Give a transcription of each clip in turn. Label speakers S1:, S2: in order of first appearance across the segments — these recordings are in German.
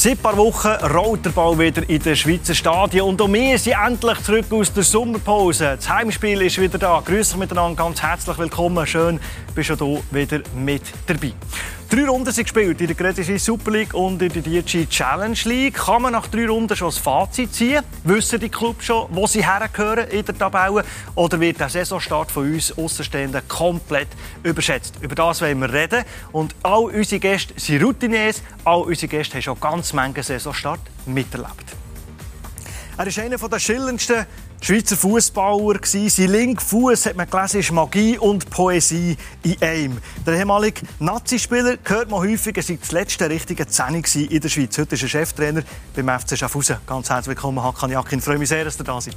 S1: Seit ein paar Wochen rollt der Ball wieder in den Schweizer Stadien und auch wir sind endlich zurück aus der Sommerpause. Das Heimspiel ist wieder da. Grüß miteinander, ganz herzlich willkommen. Schön, bist du hier wieder mit dabei. Drei Runden sind gespielt in der Credit Super League und in der DG Challenge League. Kann man nach drei Runden schon das Fazit ziehen? Wissen die Clubs schon, wo sie hergehören in der Tabelle? Oder wird der Saisonstart von uns Außenstehenden komplett überschätzt? Über das wollen wir reden. Und all unsere Gäste sind Routiniers. All unsere Gäste haben schon ganz manchen Saisonstart miterlebt. Er ist einer der schillerndsten Schweizer Fußballer Sein linker Fuß hat man gelesen, ist Magie und Poesie in einem. Der ehemalige Nazi-Spieler hört man häufig, er sei das letzte richtige Zehni in der Schweiz. Heute ist er Cheftrainer beim FC Schaffhausen. Ganz herzlich willkommen, Hakan Jakin. Ich freue mich sehr, dass ihr da seid.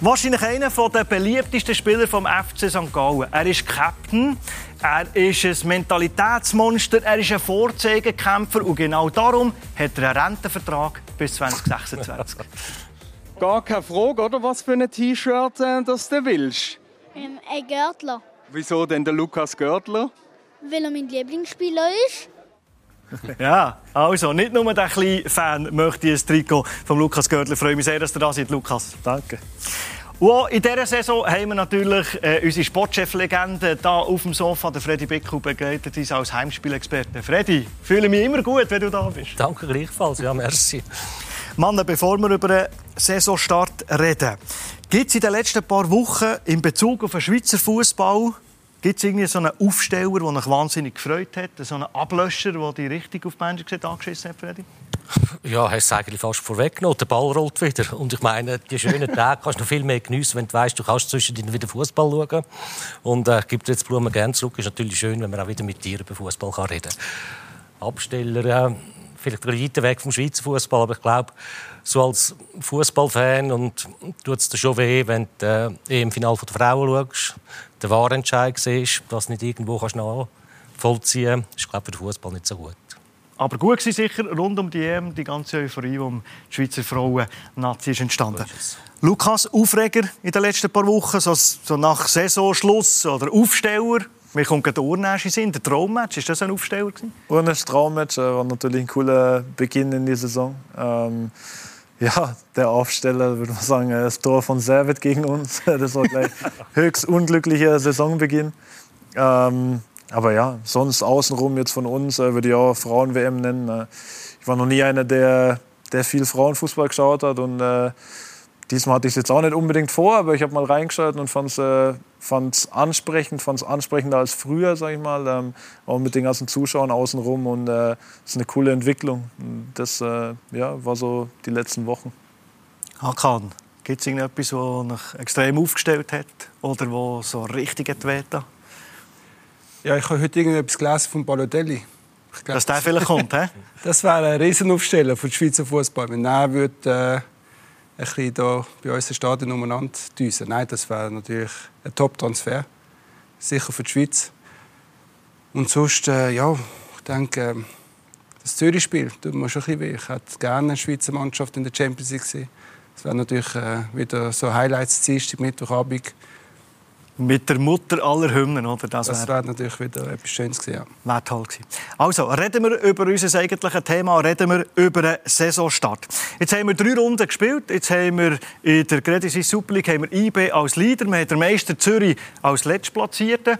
S1: Wahrscheinlich einer der beliebtesten Spieler vom FC St. Gallen. Er ist Captain, er ist ein Mentalitätsmonster, er ist ein Vorzeigekämpfer und genau darum hat er einen Rentenvertrag bis 2026.
S2: Gar keine Frage, oder? Was für ein T-Shirt äh, das du willst?
S3: Ähm, ein Görtler.
S2: Wieso denn der Lukas Görtler?
S3: Weil er mein Lieblingsspieler ist.
S1: ja, also nicht nur der kleine Fan möchte ein Trikot von Lukas Görtler. Ich freue mich sehr, dass du da seid, Lukas. Danke. Und in dieser Saison haben wir natürlich äh, unsere Sportcheflegende da auf dem Sofa, der Freddy Bickel, begleitet uns als Heimspielexperte. Freddy, fühle mich immer gut, wenn du da bist.
S4: Danke gleichfalls, ja, merci.
S1: Mann, bevor wir über den Saisonstart reden, gibt es in den letzten paar Wochen in Bezug auf den Schweizer Fußball Gibt es irgendwie so einen Aufsteller, der euch wahnsinnig gefreut hat? So einen Ablöscher, der die richtig auf die Menschen angeschissen hat, Freddy?
S4: Ja, hast du eigentlich fast vorweggenommen. Der Ball rollt wieder. Und ich meine, die schönen Tage kannst du noch viel mehr geniessen, wenn du weißt, du kannst zwischendrin wieder Fußball schauen. Und äh, ich gebe jetzt Blumen gerne zurück. Es ist natürlich schön, wenn man auch wieder mit dir über Fußball reden kann. Absteller, äh, vielleicht weiter weg vom Schweizer Fußball, aber ich glaube, so als Fußballfan und tut es dir schon weh, wenn du äh, im Finale der Frauen schaust, der Wahrentscheid siehst, dass du nicht irgendwo kannst nachvollziehen kannst, ist glaube für den Fußball nicht so gut.
S1: Aber gut war sicher rund um die EM, die ganze Euphorie, die um die Schweizer Frauen-Nazi ist entstanden. Ist Lukas, Aufreger in den letzten paar Wochen, so, so nach Saisonschluss oder Aufsteller? Mir kommt gerade Urnäsche sind, der Traummatch. Ist das ein Aufsteller?
S5: Urnäsche Traummatch äh, war natürlich ein cooler Beginn in die Saison. Ähm, ja, der Aufsteller, würde man sagen, das Tor von Servet gegen uns. Das war gleich höchst unglücklicher Saisonbeginn. Ähm, aber ja, sonst außenrum jetzt von uns äh, würde ich auch Frauen-WM nennen. Äh, ich war noch nie einer, der, der viel Frauenfußball geschaut hat. Und äh, diesmal hatte ich es jetzt auch nicht unbedingt vor, aber ich habe mal reingeschaut und fand es äh, ansprechend, fand es ansprechender als früher, sage ich mal. Ähm, auch mit den ganzen Zuschauern außenrum. Und es äh, ist eine coole Entwicklung. Das äh, ja, war so die letzten Wochen.
S1: Hakan, gibt es irgendetwas, das dich extrem aufgestellt hat oder wo so richtig weht?
S6: Ja, ich habe heute irgendetwas gelesen von Balotelli.
S1: Glaub, Dass der vielleicht kommt, hä?
S6: Das wäre ein Riesenaufsteller für den Schweizer Fußball. Wenn er würde, äh, ein bisschen da bei uns im Stadion umeinander düsen. Nein, das wäre natürlich ein Top-Transfer. Sicher für die Schweiz. Und sonst, äh, ja, ich denke, äh, das Zürich-Spiel tut mir schon ein bisschen weh. Ich hätte gerne eine Schweizer Mannschaft in der Champions League gesehen. Das wäre natürlich äh, wieder so Highlights Dienstag, Mittwochabend.
S1: Mit der Mutter aller Hymnen, oder?
S6: Das, das wäre natürlich wieder etwas Schönes gewesen,
S1: ja. Wäre toll gewesen. Also, reden wir über unser eigentliches Thema, reden wir über den Saisonstart. Jetzt haben wir drei Runden gespielt. Jetzt haben wir in der Credit Suisse Super League haben wir IB als Leader, wir haben den Meister Zürich als Letztplatzierten.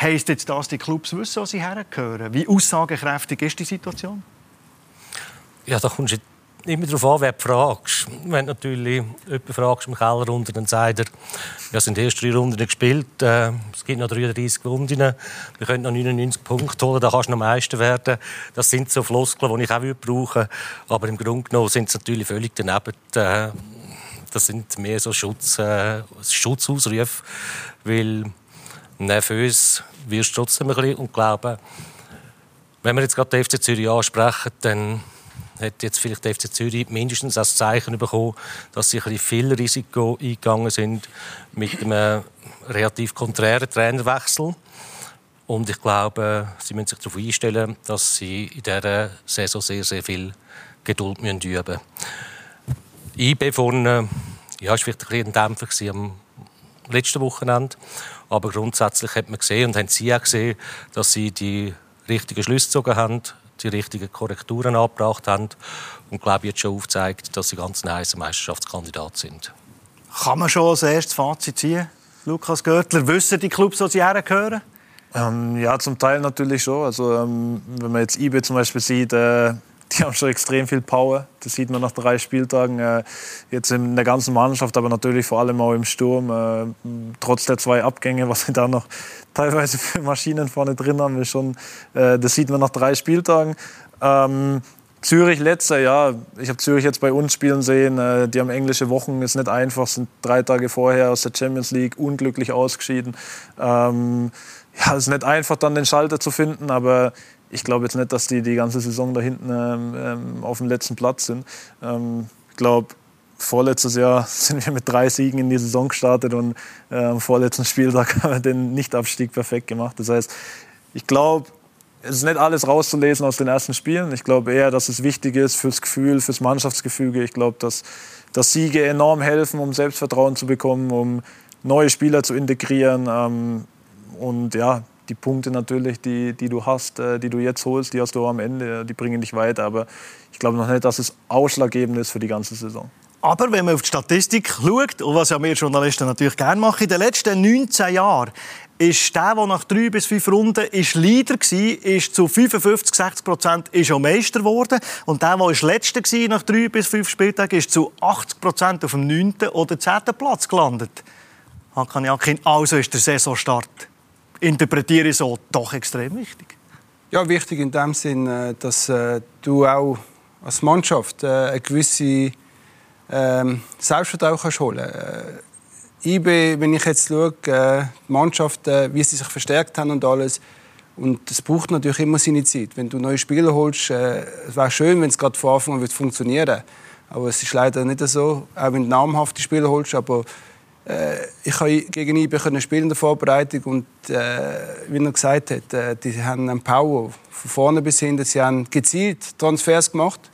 S1: Heißt jetzt das, die Clubs wissen, wo sie hergehören? Wie aussagekräftig ist die Situation?
S4: Ja, da kommst du immer darauf an, wer du fragst. Wenn du natürlich jemanden fragst im Keller runter, dann sagt er, wir sind die ersten drei Runden gespielt, äh, es gibt noch 33 Runden, wir können noch 99 Punkte holen, da kannst du noch Meister werden. Das sind so Floskeln, die ich auch brauchen würde. Aber im Grunde genommen sind sie natürlich völlig daneben. Äh, das sind mehr so Schutz, äh, Schutzausrufe, weil nervös wirst du trotzdem ein bisschen und glaube, wenn wir jetzt gerade den FC Zürich ansprechen, dann hat jetzt vielleicht der FC Zürich mindestens als Zeichen bekommen, dass sie ein viel Risiko eingegangen sind mit einem relativ konträren Trainerwechsel. Und ich glaube, sie müssen sich darauf einstellen, dass sie in dieser Saison sehr, sehr viel Geduld üben müssen. IB vorne ja, war vielleicht ein, ein Dämpfer am letzten Wochenende. Aber grundsätzlich hat man gesehen und haben sie auch gesehen, dass sie die richtigen Schlüsse gezogen haben die richtigen Korrekturen angebracht haben und glaube jetzt schon aufzeigt, dass sie ganz ein heißer Meisterschaftskandidat sind.
S1: Kann man schon als erstes Fazit ziehen, Lukas Görtler? Wissen die Clubs, wo sie hergehören?
S5: Ähm, ja, zum Teil natürlich schon. Also, ähm, wenn man jetzt IB zum Beispiel sieht, äh, die haben schon extrem viel Power. Das sieht man nach drei Spieltagen. Äh, jetzt in der ganzen Mannschaft, aber natürlich vor allem auch im Sturm. Äh, trotz der zwei Abgänge, was sie da noch teilweise für Maschinen vorne drin haben, ist schon, äh, das sieht man nach drei Spieltagen. Ähm, Zürich letzter, ja. Ich habe Zürich jetzt bei uns spielen sehen. Äh, die haben englische Wochen, ist nicht einfach, sind drei Tage vorher aus der Champions League unglücklich ausgeschieden. Ähm, ja, es ist nicht einfach, dann den Schalter zu finden, aber ich glaube jetzt nicht, dass die die ganze Saison da hinten ähm, ähm auf dem letzten Platz sind. Ähm, ich glaube, vorletztes Jahr sind wir mit drei Siegen in die Saison gestartet und äh, am vorletzten Spieltag haben wir den Nichtabstieg perfekt gemacht. Das heißt, ich glaube, es ist nicht alles rauszulesen aus den ersten Spielen. Ich glaube eher, dass es wichtig ist fürs Gefühl, fürs Mannschaftsgefüge. Ich glaube, dass, dass Siege enorm helfen, um Selbstvertrauen zu bekommen, um neue Spieler zu integrieren. Ähm, und ja, die Punkte natürlich, die, die du hast, äh, die du jetzt holst, die hast du am Ende, die bringen dich weiter. Aber ich glaube noch nicht, dass es ausschlaggebend ist für die ganze Saison.
S1: Aber wenn man auf die Statistik schaut, und was ja wir Journalisten natürlich gerne machen, in den letzten 19 Jahren ist der, der nach drei bis fünf Runden ist Leader war, ist zu 55, 60 Prozent auch Meister geworden. Und der, der Letzter war nach drei bis fünf Spieltagen, ist zu 80 Prozent auf dem 9. oder 10. Platz gelandet. Hakan Jakin, also ist der Saisonstart interpretiere ich so, doch extrem wichtig.
S6: Ja, wichtig in dem Sinn, äh, dass äh, du auch als Mannschaft äh, eine gewisse ähm, Selbstvertrauen holen kannst. IB, wenn ich jetzt schaue, die Mannschaft, wie sie sich verstärkt haben und alles, und es braucht natürlich immer seine Zeit. Wenn du neue Spieler holst, äh, es wäre schön, wenn es gerade von Anfang an funktionieren Aber es ist leider nicht so, auch wenn du namhafte Spieler holst. Aber ich konnte gegen IB spielen in der Vorbereitung und äh, wie er gesagt hat, äh, die haben einen Power von vorne bis hinten. Sie haben gezielt Transfers gemacht.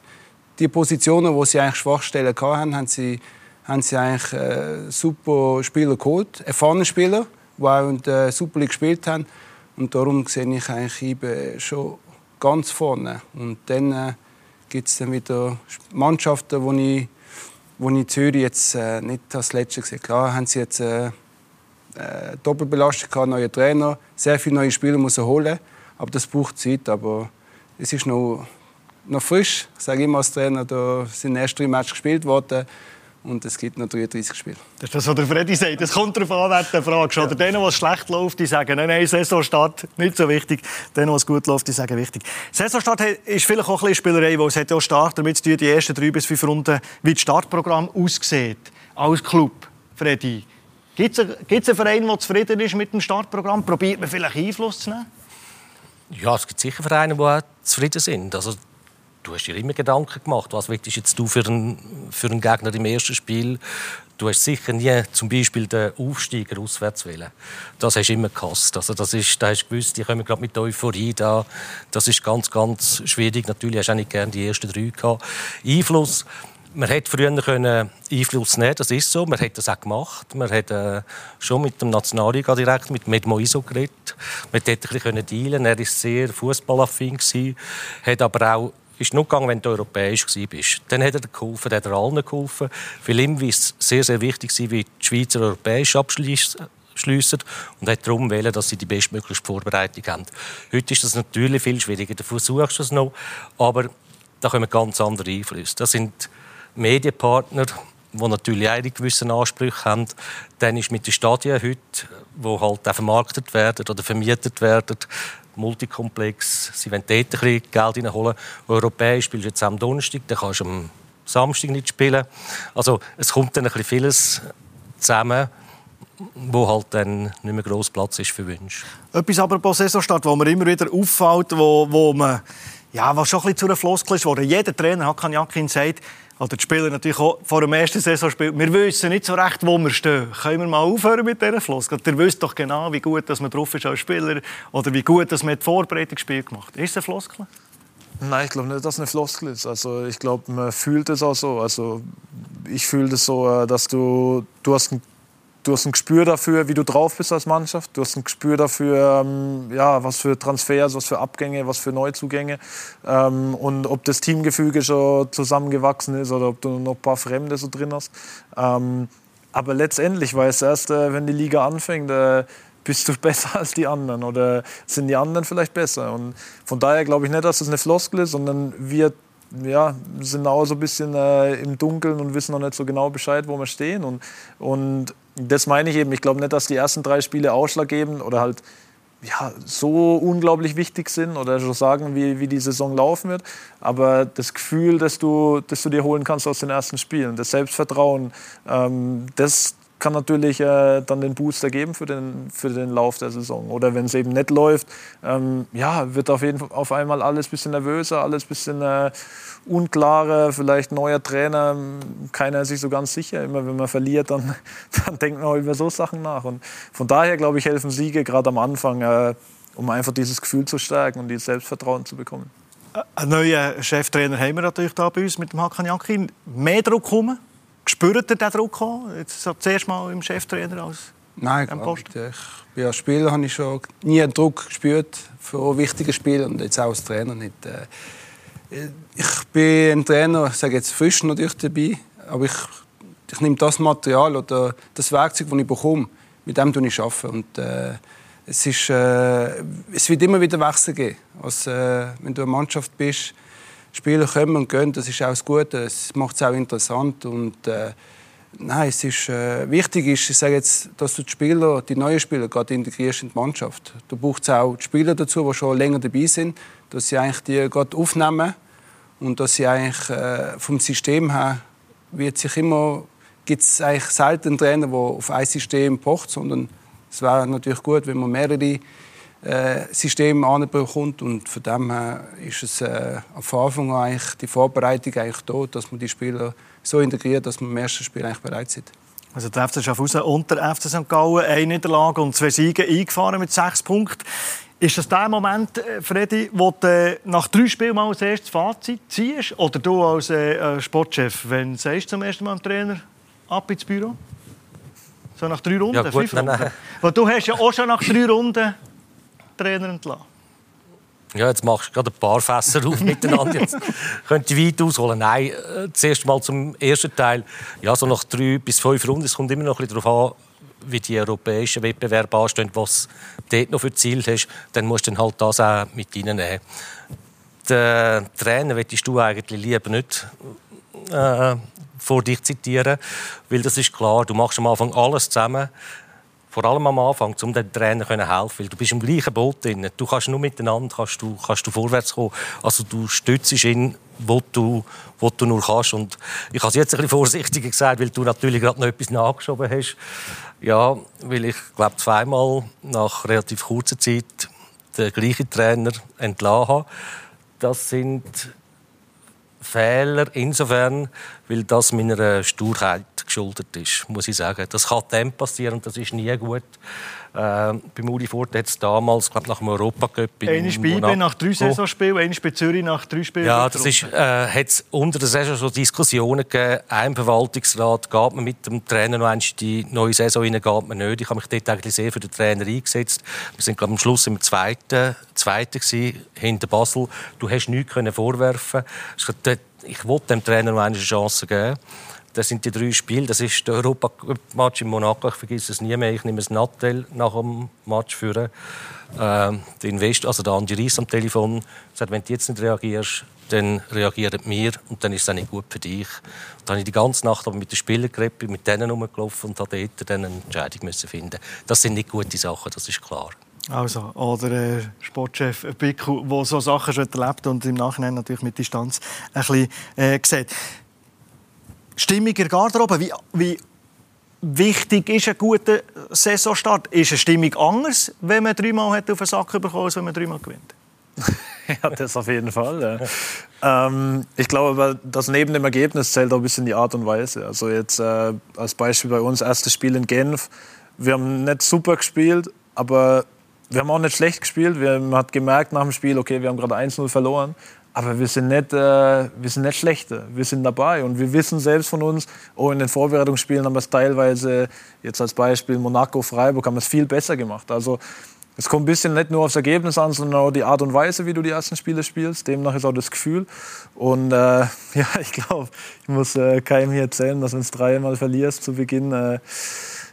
S6: Die Positionen, wo sie eigentlich Schwachstellen hatten, haben sie, haben sie eigentlich äh, super Spieler geholt, erfahrene Spieler, die auch in der Super League gespielt haben. Und darum sehe ich eigentlich IB schon ganz vorne. Und dann äh, gibt es dann wieder Mannschaften, wo ich wo ich Zürich jetzt äh, nicht als Letzte gesehen Klar haben sie jetzt äh, äh, Doppelbelastung gehabt, neue Trainer, sehr viele neue Spieler muss holen, aber das braucht Zeit. Aber es ist noch, noch frisch. Ich sage immer als Trainer, da sind erst drei Matches gespielt worden und es gibt noch 33 Spiele.
S1: Das ist das, was der Freddy sagt. Es kommt darauf an, wer du fragst. Ja. Oder denen, was schlecht läuft, die sagen, nein, nein, Saisonstart, nicht so wichtig. Denen, was gut läuft, die sagen, wichtig. Saisonstart ist vielleicht auch ein bisschen Spielerei, weil es hat ja auch stark damit zu tun, die ersten drei bis fünf Runden, wie das Startprogramm aussieht. Als Club, Freddy. Gibt es einen Verein, der zufrieden ist mit dem Startprogramm? Probiert man vielleicht Einfluss zu nehmen?
S4: Ja, es gibt sicher Vereine, die zufrieden sind. Also du hast dir immer Gedanken gemacht, was willst jetzt du für einen, für einen Gegner im ersten Spiel? Du hast sicher nie zum Beispiel den Aufsteiger auswärts wählen. Das hast du immer gehasst. Also das ist, da hast du gewusst, die kommen gerade mit Euphorie da. Das ist ganz, ganz schwierig. Natürlich hast du auch nicht gerne die ersten drei gehabt. Einfluss. Man hätte früher Einfluss nehmen das ist so. Man hat das auch gemacht. Man hat äh, schon mit dem Nationalliga direkt, mit Medmo Iso geredet. Man hätte ein bisschen dealen Er war sehr fußballaffin, hat aber auch ist nur gegangen, wenn du europäisch warst. Dann hat er geholfen, hat er allen geholfen. Für ihn war es sehr, sehr wichtig, wie die Schweizer europäisch abschließen und hat darum wählen, dass sie die bestmögliche Vorbereitung haben. Heute ist das natürlich viel schwieriger. Du versuchst es noch, aber da kommen ganz andere Einflüsse. Das sind Medienpartner, die natürlich auch gewisse Ansprüche haben. Dann ist mit den Stadien heute, die halt auch vermarktet werden oder vermietet werden, Multikomplex. Sie wollen dort ein bisschen Geld reinholen. Europäisch spielst du jetzt am Donnerstag, dann kannst du am Samstag nicht spielen. Also es kommt dann ein bisschen vieles zusammen wo halt dann nicht mehr gross Platz ist für Wünsche.
S1: Etwas aber bei Saisonstart, wo mir immer wieder auffällt, wo, wo man ja, was schon ein bisschen zu einer Floskel ist, wo jeder Trainer, Hakan Jakin, sagt, oder die Spieler natürlich auch vor dem ersten Saisonspiel, wir wissen nicht so recht, wo wir stehen. Können wir mal aufhören mit dieser Floskel? Ihr wisst doch genau, wie gut dass man drauf ist als Spieler oder wie gut dass man das Vorbereitungsspiel gemacht. Ist es eine Floskel?
S5: Nein, ich glaube nicht, dass es eine Floskel ist. Also ich glaube, man fühlt es auch so. Also ich fühle es so, äh, dass du, du hast einen du hast ein Gespür dafür, wie du drauf bist als Mannschaft. Du hast ein Gespür dafür, ähm, ja, was für Transfers, was für Abgänge, was für Neuzugänge. Ähm, und ob das Teamgefüge schon zusammengewachsen ist oder ob du noch ein paar Fremde so drin hast. Ähm, aber letztendlich weiß erst, äh, wenn die Liga anfängt, äh, bist du besser als die anderen oder sind die anderen vielleicht besser. Und von daher glaube ich nicht, dass das eine Floskel ist, sondern wir ja, sind auch so ein bisschen äh, im Dunkeln und wissen noch nicht so genau Bescheid, wo wir stehen. Und, und das meine ich eben. Ich glaube nicht, dass die ersten drei Spiele ausschlaggebend oder halt ja, so unglaublich wichtig sind oder schon sagen, wie, wie die Saison laufen wird. Aber das Gefühl, das du, das du dir holen kannst aus den ersten Spielen, das Selbstvertrauen, ähm, das, kann natürlich äh, dann den Booster geben für den, für den Lauf der Saison. Oder wenn es eben nicht läuft, ähm, ja, wird auf, jeden, Fall auf einmal alles ein bisschen nervöser, alles ein bisschen äh, unklarer, vielleicht neuer Trainer, keiner ist sich so ganz sicher. Immer wenn man verliert, dann, dann denkt man auch über so Sachen nach. Und von daher, glaube ich, helfen Siege gerade am Anfang, äh, um einfach dieses Gefühl zu stärken und dieses Selbstvertrauen zu bekommen.
S1: Einen neuen Cheftrainer haben wir natürlich da bei uns mit dem Hakan Jankin. Mehr Druck kommen? Spürt ihr den Druck auch? Jetzt so zuerst mal im Cheftrainer als
S6: Nein, gar nicht. Ich, als Spieler habe ich schon nie einen Druck gespürt für wichtige Spiele und jetzt auch als Trainer nicht. Äh, ich bin ein Trainer, ich sage jetzt frisch natürlich dabei, aber ich, ich nehme das Material oder das Werkzeug, das ich bekomme, mit dem arbeite ich. Und, äh, es, ist, äh, es wird immer wieder Wechsel geben. Also, äh, wenn du eine Mannschaft bist, Spieler kommen und gehen, das ist auch das Gute. Es macht es auch interessant und äh, nein, es ist äh, wichtig ist, ich sage jetzt, dass du die Spieler, die neuen Spieler, gerade integrierst in die Mannschaft. Du brauchst auch die Spieler dazu, die schon länger dabei sind, dass sie eigentlich die gerade aufnehmen und dass sie eigentlich äh, vom System her wird sich immer gibt es eigentlich selten Trainer, der auf ein System pocht, sondern es wäre natürlich gut, wenn man mehrere äh, System anbekommt. Und von dem her ist es äh, von Anfang an eigentlich die Vorbereitung eigentlich da, dass man die Spieler so integriert, dass man im ersten Spiel eigentlich bereit sind.
S1: Also der FC Schaffhausen und der FC St. Gallen eine Niederlage und zwei Siege eingefahren mit sechs Punkten. Ist das der Moment, äh, Freddy, wo du nach drei Spielen mal als erstes Fazit ziehst? Oder du als äh, Sportchef, wenn du zum ersten Mal dem Trainer ab ins Büro? So nach drei Runden, ja, gut, fünf Runden? Nein, nein. Weil du hast ja auch schon nach drei Runden Trainer entlassen?
S4: Ja, jetzt machst du gerade ein paar Fässer auf miteinander. Jetzt könnte ich weit ausholen. Nein, äh, zuerst mal zum ersten Teil. Ja, so nach drei bis fünf Runden. Es kommt immer noch ein bisschen darauf an, wie die europäischen Wettbewerbe anstehen, was du dort noch für Ziel hast. Dann musst du dann halt das auch mit reinnehmen. Den Trainer möchtest du eigentlich lieber nicht äh, vor dich zitieren, weil das ist klar, du machst am Anfang alles zusammen vor allem am Anfang, um den Trainer zu helfen, weil du bist im gleichen Boot drin. Du kannst nur miteinander kannst du, kannst du vorwärts kommen. Also du stützt ihn, wo du, wo du nur kannst. Und ich habe es jetzt ein bisschen vorsichtiger gesagt, weil du natürlich gerade noch etwas nachgeschoben hast. Ja, weil ich glaube zweimal nach relativ kurzer Zeit den gleichen Trainer entlassen habe. Das sind Fehler insofern, weil das meiner Sturheit geschuldet ist, muss ich sagen. Das kann dem passieren und das ist nie gut. Äh, beim Uli Furt hat es damals, glaube nach dem Europacup
S1: Eine Spiel nach drei Saisonspielen, eine bei Zürich nach drei Spielen.
S4: Ja, das ist, äh, hat es unter der Saison so Diskussionen gegeben. Ein Verwaltungsrat, geht man mit dem Trainer noch in die neue Saison rein, geht man nicht. Ich habe mich dort eigentlich sehr für den Trainer eingesetzt. Wir sind, glaube am Schluss im zweiten, zweiten gewesen, hinter Basel. Du hast nichts können vorwerfen. Ich wollte dem Trainer noch eine Chance geben. Das sind die drei Spiele. Das ist der Europacup-Match in Monaco. Ich vergesse es nie mehr. Ich nehme das Nattel nach dem Match für ähm, den Invest, also der Andi Reis am Telefon. sagt, wenn du jetzt nicht reagierst, dann reagieren wir und dann ist es auch nicht gut für dich. Dann habe ich die ganze Nacht mit den Spielern geredet, mit denen rumgelaufen und habe dort dann eine Entscheidung müssen finden. Das sind nicht gute Sachen, das ist klar.
S1: Also, oder äh, Sportchef Bickel, der so Sachen schon erlebt und im Nachhinein natürlich mit Distanz ein bisschen äh, sieht. Der Garderobe, wie, wie wichtig ist ein guter Saisonstart? Ist eine Stimmung anders, wenn man dreimal auf den Sack bekommen als wenn man dreimal gewinnt?
S5: ja, das auf jeden Fall. Ja. Ähm, ich glaube, dass neben dem Ergebnis zählt auch ein bisschen die Art und Weise. Also jetzt äh, als Beispiel bei uns erstes Spiel in Genf. Wir haben nicht super gespielt, aber wir haben auch nicht schlecht gespielt. Wir, man hat gemerkt nach dem Spiel, okay, wir haben gerade 1-0 verloren. aber wir sind nicht, äh, wir sind nicht schlechter. Wir sind dabei und wir wissen selbst von uns, oh, in den Vorbereitungsspielen haben wir es teilweise, jetzt als Beispiel Monaco, Freiburg, haben wir es viel besser gemacht. Also es kommt ein bisschen nicht nur aufs Ergebnis an, sondern auch die Art und Weise, wie du die ersten Spiele spielst. Demnach ist auch das Gefühl. Und äh, ja, ich glaube, ich muss äh, keinem hier erzählen, dass wenn du dreimal verlierst zu Beginn, äh,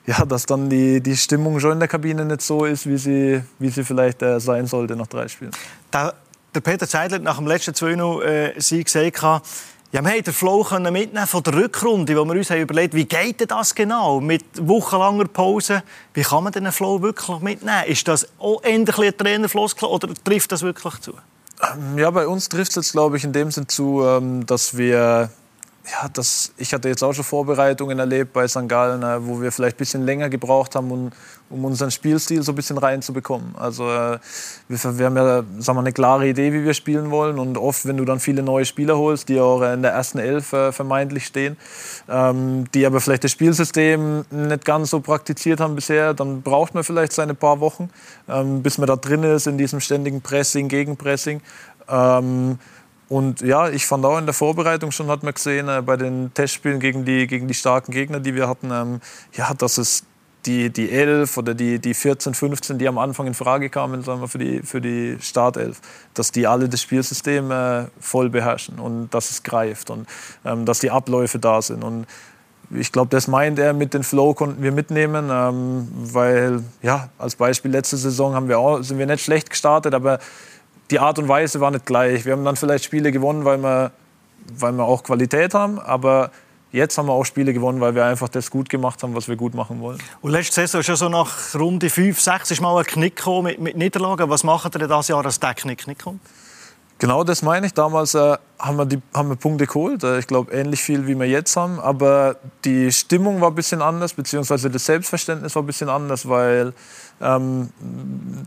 S5: ja, dass dann die, die Stimmung schon in der Kabine nicht so ist, wie sie, wie sie vielleicht äh, sein sollte nach drei Spielen.
S1: Da der Peter Zeidler nach dem letzten 2-0-Sieg gesagt hat, ja, wir haben den Flow mitnehmen von der Rückrunde, wo wir uns haben überlegt wie geht das genau mit wochenlanger Pause? Wie kann man den Flow wirklich mitnehmen? Ist das auch endlich ein Trainerfloskel oder trifft das wirklich zu?
S5: Ähm, ja, bei uns trifft es jetzt, glaube ich, in dem Sinn zu, ähm, dass wir ja, das, ich hatte jetzt auch schon Vorbereitungen erlebt bei St. Gallen, äh, wo wir vielleicht ein bisschen länger gebraucht haben, um, um unseren Spielstil so ein bisschen reinzubekommen. Also äh, wir, wir, haben ja sagen wir, eine klare Idee, wie wir spielen wollen. Und oft, wenn du dann viele neue Spieler holst, die auch in der ersten Elf äh, vermeintlich stehen, ähm, die aber vielleicht das Spielsystem nicht ganz so praktiziert haben bisher, dann braucht man vielleicht seine paar Wochen, ähm, bis man da drin ist in diesem ständigen Pressing, Gegenpressing. Ähm, und ja, ich fand auch in der Vorbereitung schon, hat man gesehen, äh, bei den Testspielen gegen die, gegen die starken Gegner, die wir hatten, ähm, ja, dass es die, die 11 oder die, die 14, 15, die am Anfang in Frage kamen sagen wir, für, die, für die Startelf, dass die alle das Spielsystem äh, voll beherrschen und dass es greift und ähm, dass die Abläufe da sind. Und ich glaube, das meint er mit dem Flow konnten wir mitnehmen, ähm, weil ja, als Beispiel letzte Saison haben wir auch, sind wir nicht schlecht gestartet, aber die Art und Weise war nicht gleich. Wir haben dann vielleicht Spiele gewonnen, weil wir, weil wir auch Qualität haben, aber jetzt haben wir auch Spiele gewonnen, weil wir einfach das gut gemacht haben, was wir gut machen wollen.
S1: Und letzte Saison ja so nach Runde 5, 6 ist mal ein Knick gekommen mit, mit Niederlagen. Was macht ihr das Jahr, dass der Knick nicht kommt?
S5: Genau das meine ich. Damals äh, haben, wir die, haben wir Punkte geholt. Äh, ich glaube, ähnlich viel, wie wir jetzt haben. Aber die Stimmung war ein bisschen anders, beziehungsweise das Selbstverständnis war ein bisschen anders, weil ähm,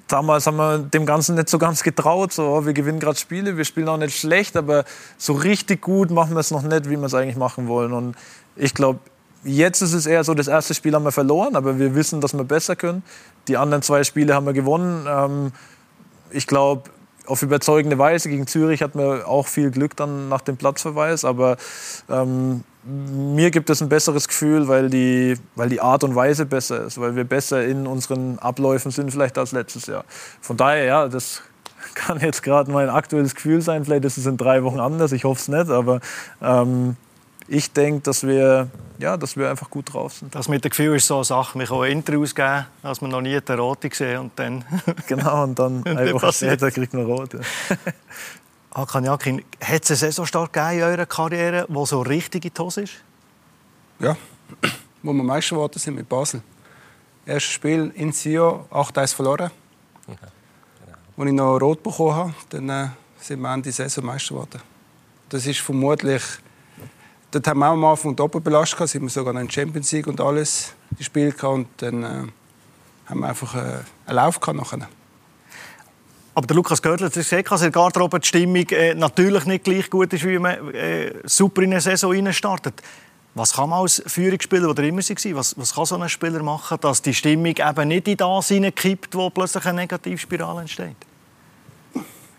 S5: damals haben wir dem Ganzen nicht so ganz getraut. So, oh, wir gewinnen gerade Spiele, wir spielen auch nicht schlecht, aber so richtig gut machen wir es noch nicht, wie wir es eigentlich machen wollen. Und ich glaube, jetzt ist es eher so, das erste Spiel haben wir verloren, aber wir wissen, dass wir besser können. Die anderen zwei Spiele haben wir gewonnen. Ähm, ich glaube, auf überzeugende Weise. Gegen Zürich hat man auch viel Glück dann nach dem Platzverweis. Aber ähm, mir gibt es ein besseres Gefühl, weil die, weil die Art und Weise besser ist, weil wir besser in unseren Abläufen sind vielleicht als letztes Jahr. Von daher, ja, das kann jetzt gerade mein aktuelles Gefühl sein. Vielleicht ist es in drei Wochen anders, ich hoffe es nicht. Aber ähm, ich denke, dass wir, ja, dass wir einfach gut drauf sind.
S1: Das mit dem Gefühl ist so eine Sache. Wir können Interviews geben, als man noch nie eine Rote gesehen und dann...
S5: genau, und dann eine Woche später kriegt man Rot. Ja.
S1: Hakan Jakin, hat es eine Saisonstart gegeben in eurer Karriere, die so richtig in die Hose ist?
S6: Ja, wo wir Meister geworden sind mit Basel. Erstes Spiel in Sio, 8-1 verloren. Ja, genau. Als ich noch Rot bekommen habe, dann äh, sind wir Ende Saison Meister geworden. Das ist vermutlich Dort haben wir auch am Anfang Doppelbelastung gehabt, sind wir sogar noch in Champions League und alles gespielt und dann äh, haben wir einfach äh, einen Lauf gehabt nachher.
S1: Aber der Lukas Görtler hat gesagt, dass in der Garderobe die Stimmung äh, natürlich nicht gleich gut ist, wie man äh, super in eine Saison startet. Was kann man als Führungsspieler, der immer war, was, was kann so ein Spieler machen, dass die Stimmung eben nicht in das hineinkippt, wo plötzlich eine Negativspirale entsteht?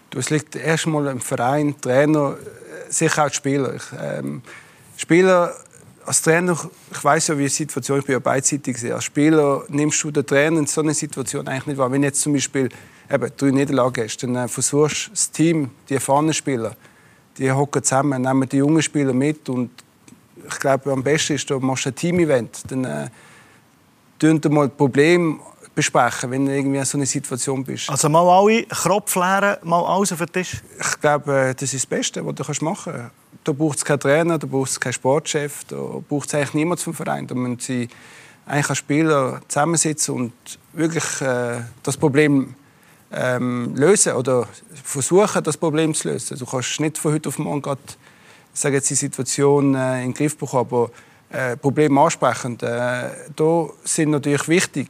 S6: Du, es liegt erstmal im Verein, Trainer, äh, sicher auch die Spieler. Ich, ähm, Spieler, als Trainer, ich weiß ja, wie die Situation, ich bin ja beidseitig gesehen. Als Spieler nimmst du den Trainer in so einer Situation eigentlich nicht wahr. Wenn jetzt zum Beispiel eben drei Niederlagen hast, dann äh, versuchst du das Team, die erfahrenen Spieler, die hocken zusammen, nehmen die jungen Spieler mit und ich glaube, am besten ist, du machst ein Team-Event. Dann äh, mal Problem besprechen, wenn du irgendwie in so einer Situation bist.
S1: Also mal alle Kropf leeren, mal alles auf den Tisch?
S6: Ich glaube, äh, das ist das Beste, was du machen kannst. Da braucht es keinen Trainer, da braucht es keinen Sportchef, da braucht es eigentlich niemand vom Verein. Da müssen sie eigentlich als Spieler zusammensitzen und wirklich äh, das Problem ähm, lösen oder versuchen, das Problem zu lösen. Du kannst nicht von heute auf morgen grad, sage jetzt, die Situation äh, in den Griff bekommen, aber äh, Probleme ansprechen. Äh, da sind natürlich wichtig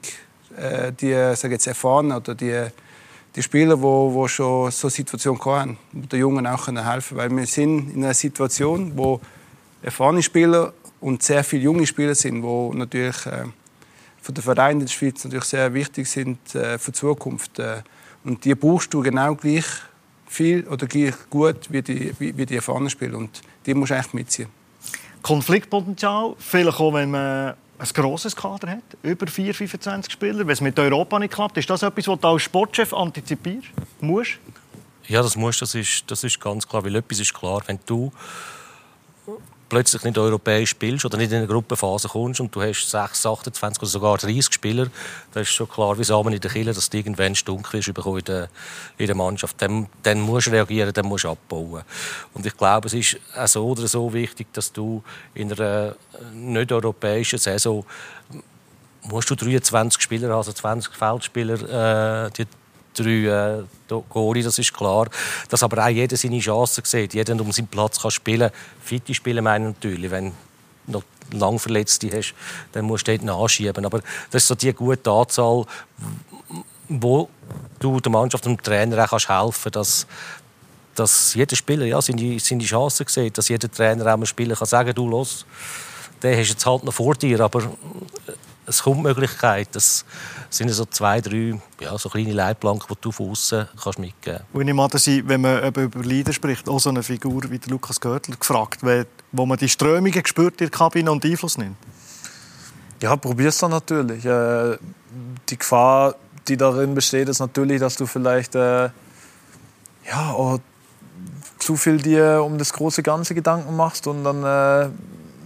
S6: äh, die sage jetzt, erfahren oder die, die Spieler, die wo, schon so Situationen hatten, den Jungen auch helfen können. Weil wir sind in einer Situation, wo erfahrene Spieler und sehr viele junge Spieler sind, die natürlich äh, für den Verein in der Schweiz natürlich sehr wichtig sind äh, für die Zukunft. Äh, und die brauchst du genau gleich viel oder gleich gut wie die, wie, wie die erfahrenen Spieler. Und die musst du eigentlich mitziehen.
S1: Konfliktpotenzial, vielleicht auch, wenn man ein grosses Kader hat, über 4, 25 Spieler, wenn es mit Europa nicht klappt. Ist das etwas, was du als Sportchef antizipierst musst?
S4: Ja, das musst das ist, das ist ganz klar. Weil etwas ist klar, wenn du plötzlich nicht europäisch spielst oder nicht in eine Gruppenphase kommst und du hast 6, 28 oder sogar 30 Spieler, dann ist schon klar, wie Samen in der Kille, dass du irgendwann stunk wirst in der, in der Mannschaft. Dann, dann musst du reagieren, dann musst du abbauen. Und ich glaube, es ist auch so oder so wichtig, dass du in einer nicht-europäischen Saison musst du 23 Spieler, also 20 Feldspieler, äh, die drei äh, das ist klar. Dass aber auch jeder seine Chancen sieht, jeder um seinen Platz kann spielen Fitte spielen meine natürlich, wenn noch lang Verletzte hast, dann musst du dort nachschieben. Aber das ist so die gute Anzahl, wo du der Mannschaft und dem Trainer auch kannst helfen kannst, dass, jeder Spieler ja, seine, seine Chancen sieht, dass jeder Trainer auch einem Spieler kann sagen du los, der hast jetzt halt noch vor dir, aber es kommt Möglichkeit. Das sind so zwei, drei ja, so kleine Leitplanken, die du von außen kannst mitgeben kannst.
S1: Und ich meine, dass wenn man über Leader spricht, auch so eine Figur wie der Lukas Görtler gefragt, wo man die Strömungen spürt in der Kabine und Einfluss nimmt.
S5: Ja, probier's dann natürlich. Äh, die Gefahr, die darin besteht, ist natürlich, dass du vielleicht äh, ja, auch zu viel dir um das große Ganze Gedanken machst und dann äh,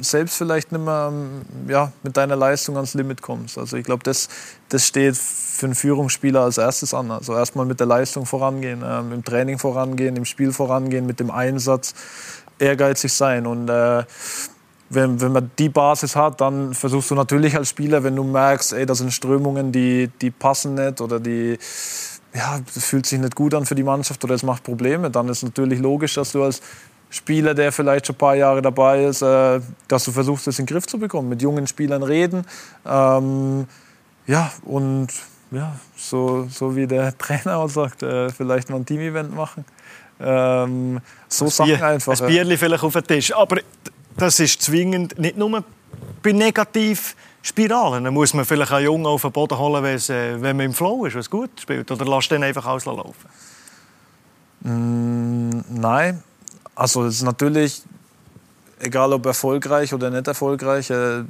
S5: selbst vielleicht nicht mehr ähm, ja, mit deiner Leistung ans Limit kommst. Also ich glaube, das, das steht für einen Führungsspieler als erstes an. Also erstmal mit der Leistung vorangehen, ähm, im Training vorangehen, im Spiel vorangehen, mit dem Einsatz ehrgeizig sein. Und äh, wenn, wenn man die Basis hat, dann versuchst du natürlich als Spieler, wenn du merkst, ey, das sind Strömungen, die, die passen nicht oder die ja, fühlt sich nicht gut an für die Mannschaft oder es macht Probleme, dann ist natürlich logisch, dass du als Spieler, der vielleicht schon ein paar Jahre dabei ist, äh, dass du versuchst, das in den Griff zu bekommen. Mit jungen Spielern reden. Ähm, ja, und ja, so, so wie der Trainer auch sagt, äh, vielleicht mal ein Team-Event machen. Ähm, so
S1: ein
S5: Sachen
S1: Bier,
S5: einfach.
S1: Ein Bierli vielleicht auf den Tisch. Aber das ist zwingend, nicht nur bei Negativspiralen. Dann muss man vielleicht einen Jungen auf den Boden holen, wenn man im Flow ist, wenn es gut spielt. Oder lässt den einfach auslaufen?
S5: Mm, nein, also es ist natürlich, egal ob erfolgreich oder nicht erfolgreich, äh,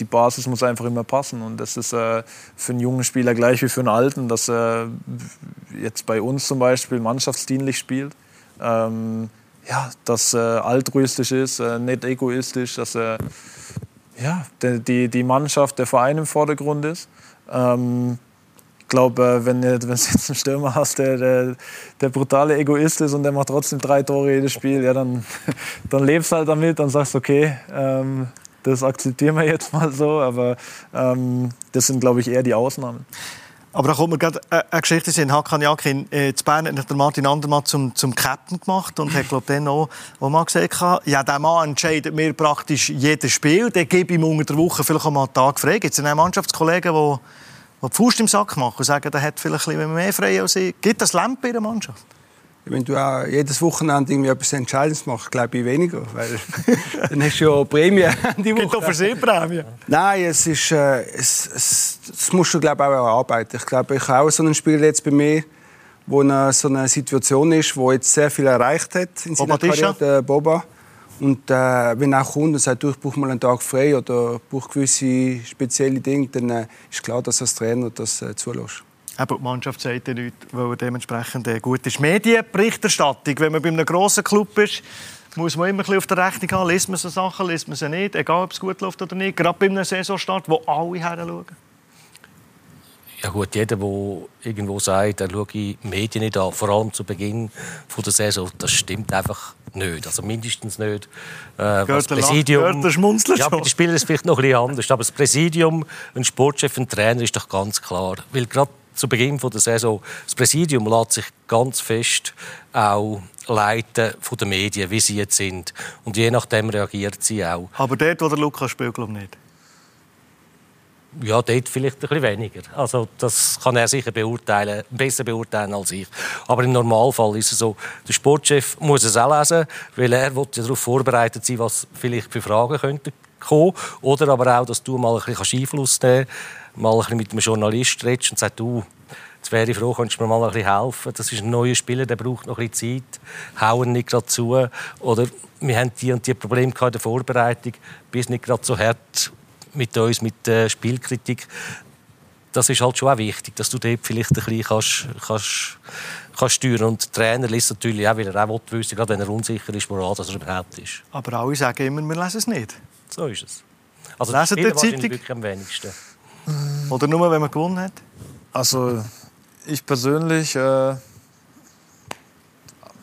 S5: die Basis muss einfach immer passen. Und das ist äh, für einen jungen Spieler gleich wie für einen alten, dass er jetzt bei uns zum Beispiel mannschaftsdienlich spielt. Ähm, ja, dass er altruistisch ist, äh, nicht egoistisch, dass er ja, die, die Mannschaft, der Verein im Vordergrund ist. Ähm, glaube, wenn, wenn du jetzt einen Stürmer hast, der, der, der, brutale Egoist ist und der macht trotzdem drei Tore jedes Spiel, ja, dann, dann lebst du halt damit und sagst, okay, ähm, das akzeptieren wir jetzt mal so. Aber ähm, das sind, glaube ich, eher die Ausnahmen.
S1: Aber da kommt mir gerade eine Geschichte in Hakan Yakin. Äh, zu Bern hat Martin Andermann zum, zum Captain gemacht und hat glaub, dann auch, auch mal gesagt, ja, der Mann entscheidet mir praktisch jedes Spiel. Der gebe ihm unter der Woche vielleicht auch mal einen Tag frei. Gibt es einen Mannschaftskollegen, der die Faust im Sack machen und sagen, der hat vielleicht ein bisschen mehr frei als ich. Gibt das Lampe in der Mannschaft?
S6: Wenn du auch jedes Wochenende irgendwie etwas Entscheidendes machst, glaube ich weniger. Weil dann hast du ja Prämie
S1: die Woche. Gibt auch für Sie Prämie?
S6: Nein, es ist, äh, es, es, das musst du glaube auch erarbeiten. Ich glaube, ich habe auch so ein Spiel jetzt bei mir, wo eine, so eine Situation ist, wo jetzt sehr viel erreicht hat in seiner
S1: Boba
S6: Karriere, Boba. Und äh, wenn auch Kunde sagt, du, ich brauche mal einen Tag frei oder brauche gewisse spezielle Dinge, dann äh, ist klar, dass als Trainer das äh, zulässt.
S1: Eben, die Mannschaft sagt ja nichts, weil dementsprechend äh, gut ist. Medienberichterstattung, wenn man bei einem grossen Club ist, muss man immer ein bisschen auf der Rechnung haben. Liest man so Sachen, liest man sie nicht, egal ob es gut läuft oder nicht. Gerade bei einem Saisonstart, wo alle hinschauen.
S4: Ja gut, jeder, der irgendwo sagt, er schaue Medien nicht an, vor allem zu Beginn der Saison, das stimmt einfach nicht. Also mindestens nicht.
S1: Äh, das Präsidium. Gehört
S4: ja, bei den Spielern ist es vielleicht noch ein bisschen anders. Aber das Präsidium, ein Sportchef, ein Trainer ist doch ganz klar. Weil gerade zu Beginn der Saison, das Präsidium lässt sich ganz fest auch leiten von den Medien, wie sie jetzt sind. Und je nachdem reagiert sie auch.
S1: Aber dort, wo der Lukas ich nicht.
S4: Ja, dort vielleicht ein bisschen weniger. Also das kann er sicher beurteilen, besser beurteilen als ich. Aber im Normalfall ist es so, der Sportchef muss es auch lesen, weil er ja darauf vorbereitet sein, was vielleicht für Fragen könnten kommen. Oder aber auch, dass du mal ein bisschen Einfluss nehmen kannst, mal ein bisschen mit einem Journalist redest und sagst, du, Jetzt wäre ich froh, könntest du mir mal ein bisschen helfen. Das ist ein neuer Spieler, der braucht noch ein bisschen Zeit. Hauen nicht gerade zu. Oder wir haben die und die Probleme in der Vorbereitung. Bist nicht gerade so hart mit uns, mit der Spielkritik. Das ist halt schon auch wichtig, dass du dort vielleicht ein bisschen kannst, kannst, kannst steuern Und der Trainer liest natürlich auch, weil er auch wissen gerade wenn er unsicher ist, woran dass er überhaupt ist.
S1: Aber alle sagen immer, wir lesen es nicht.
S4: So ist es. Also
S1: Lesen
S4: die
S1: die
S4: Zeitung?
S1: Zeitung?
S4: wirklich am wenigsten.
S1: Oder nur, wenn man gewonnen hat?
S5: Also ich persönlich, äh,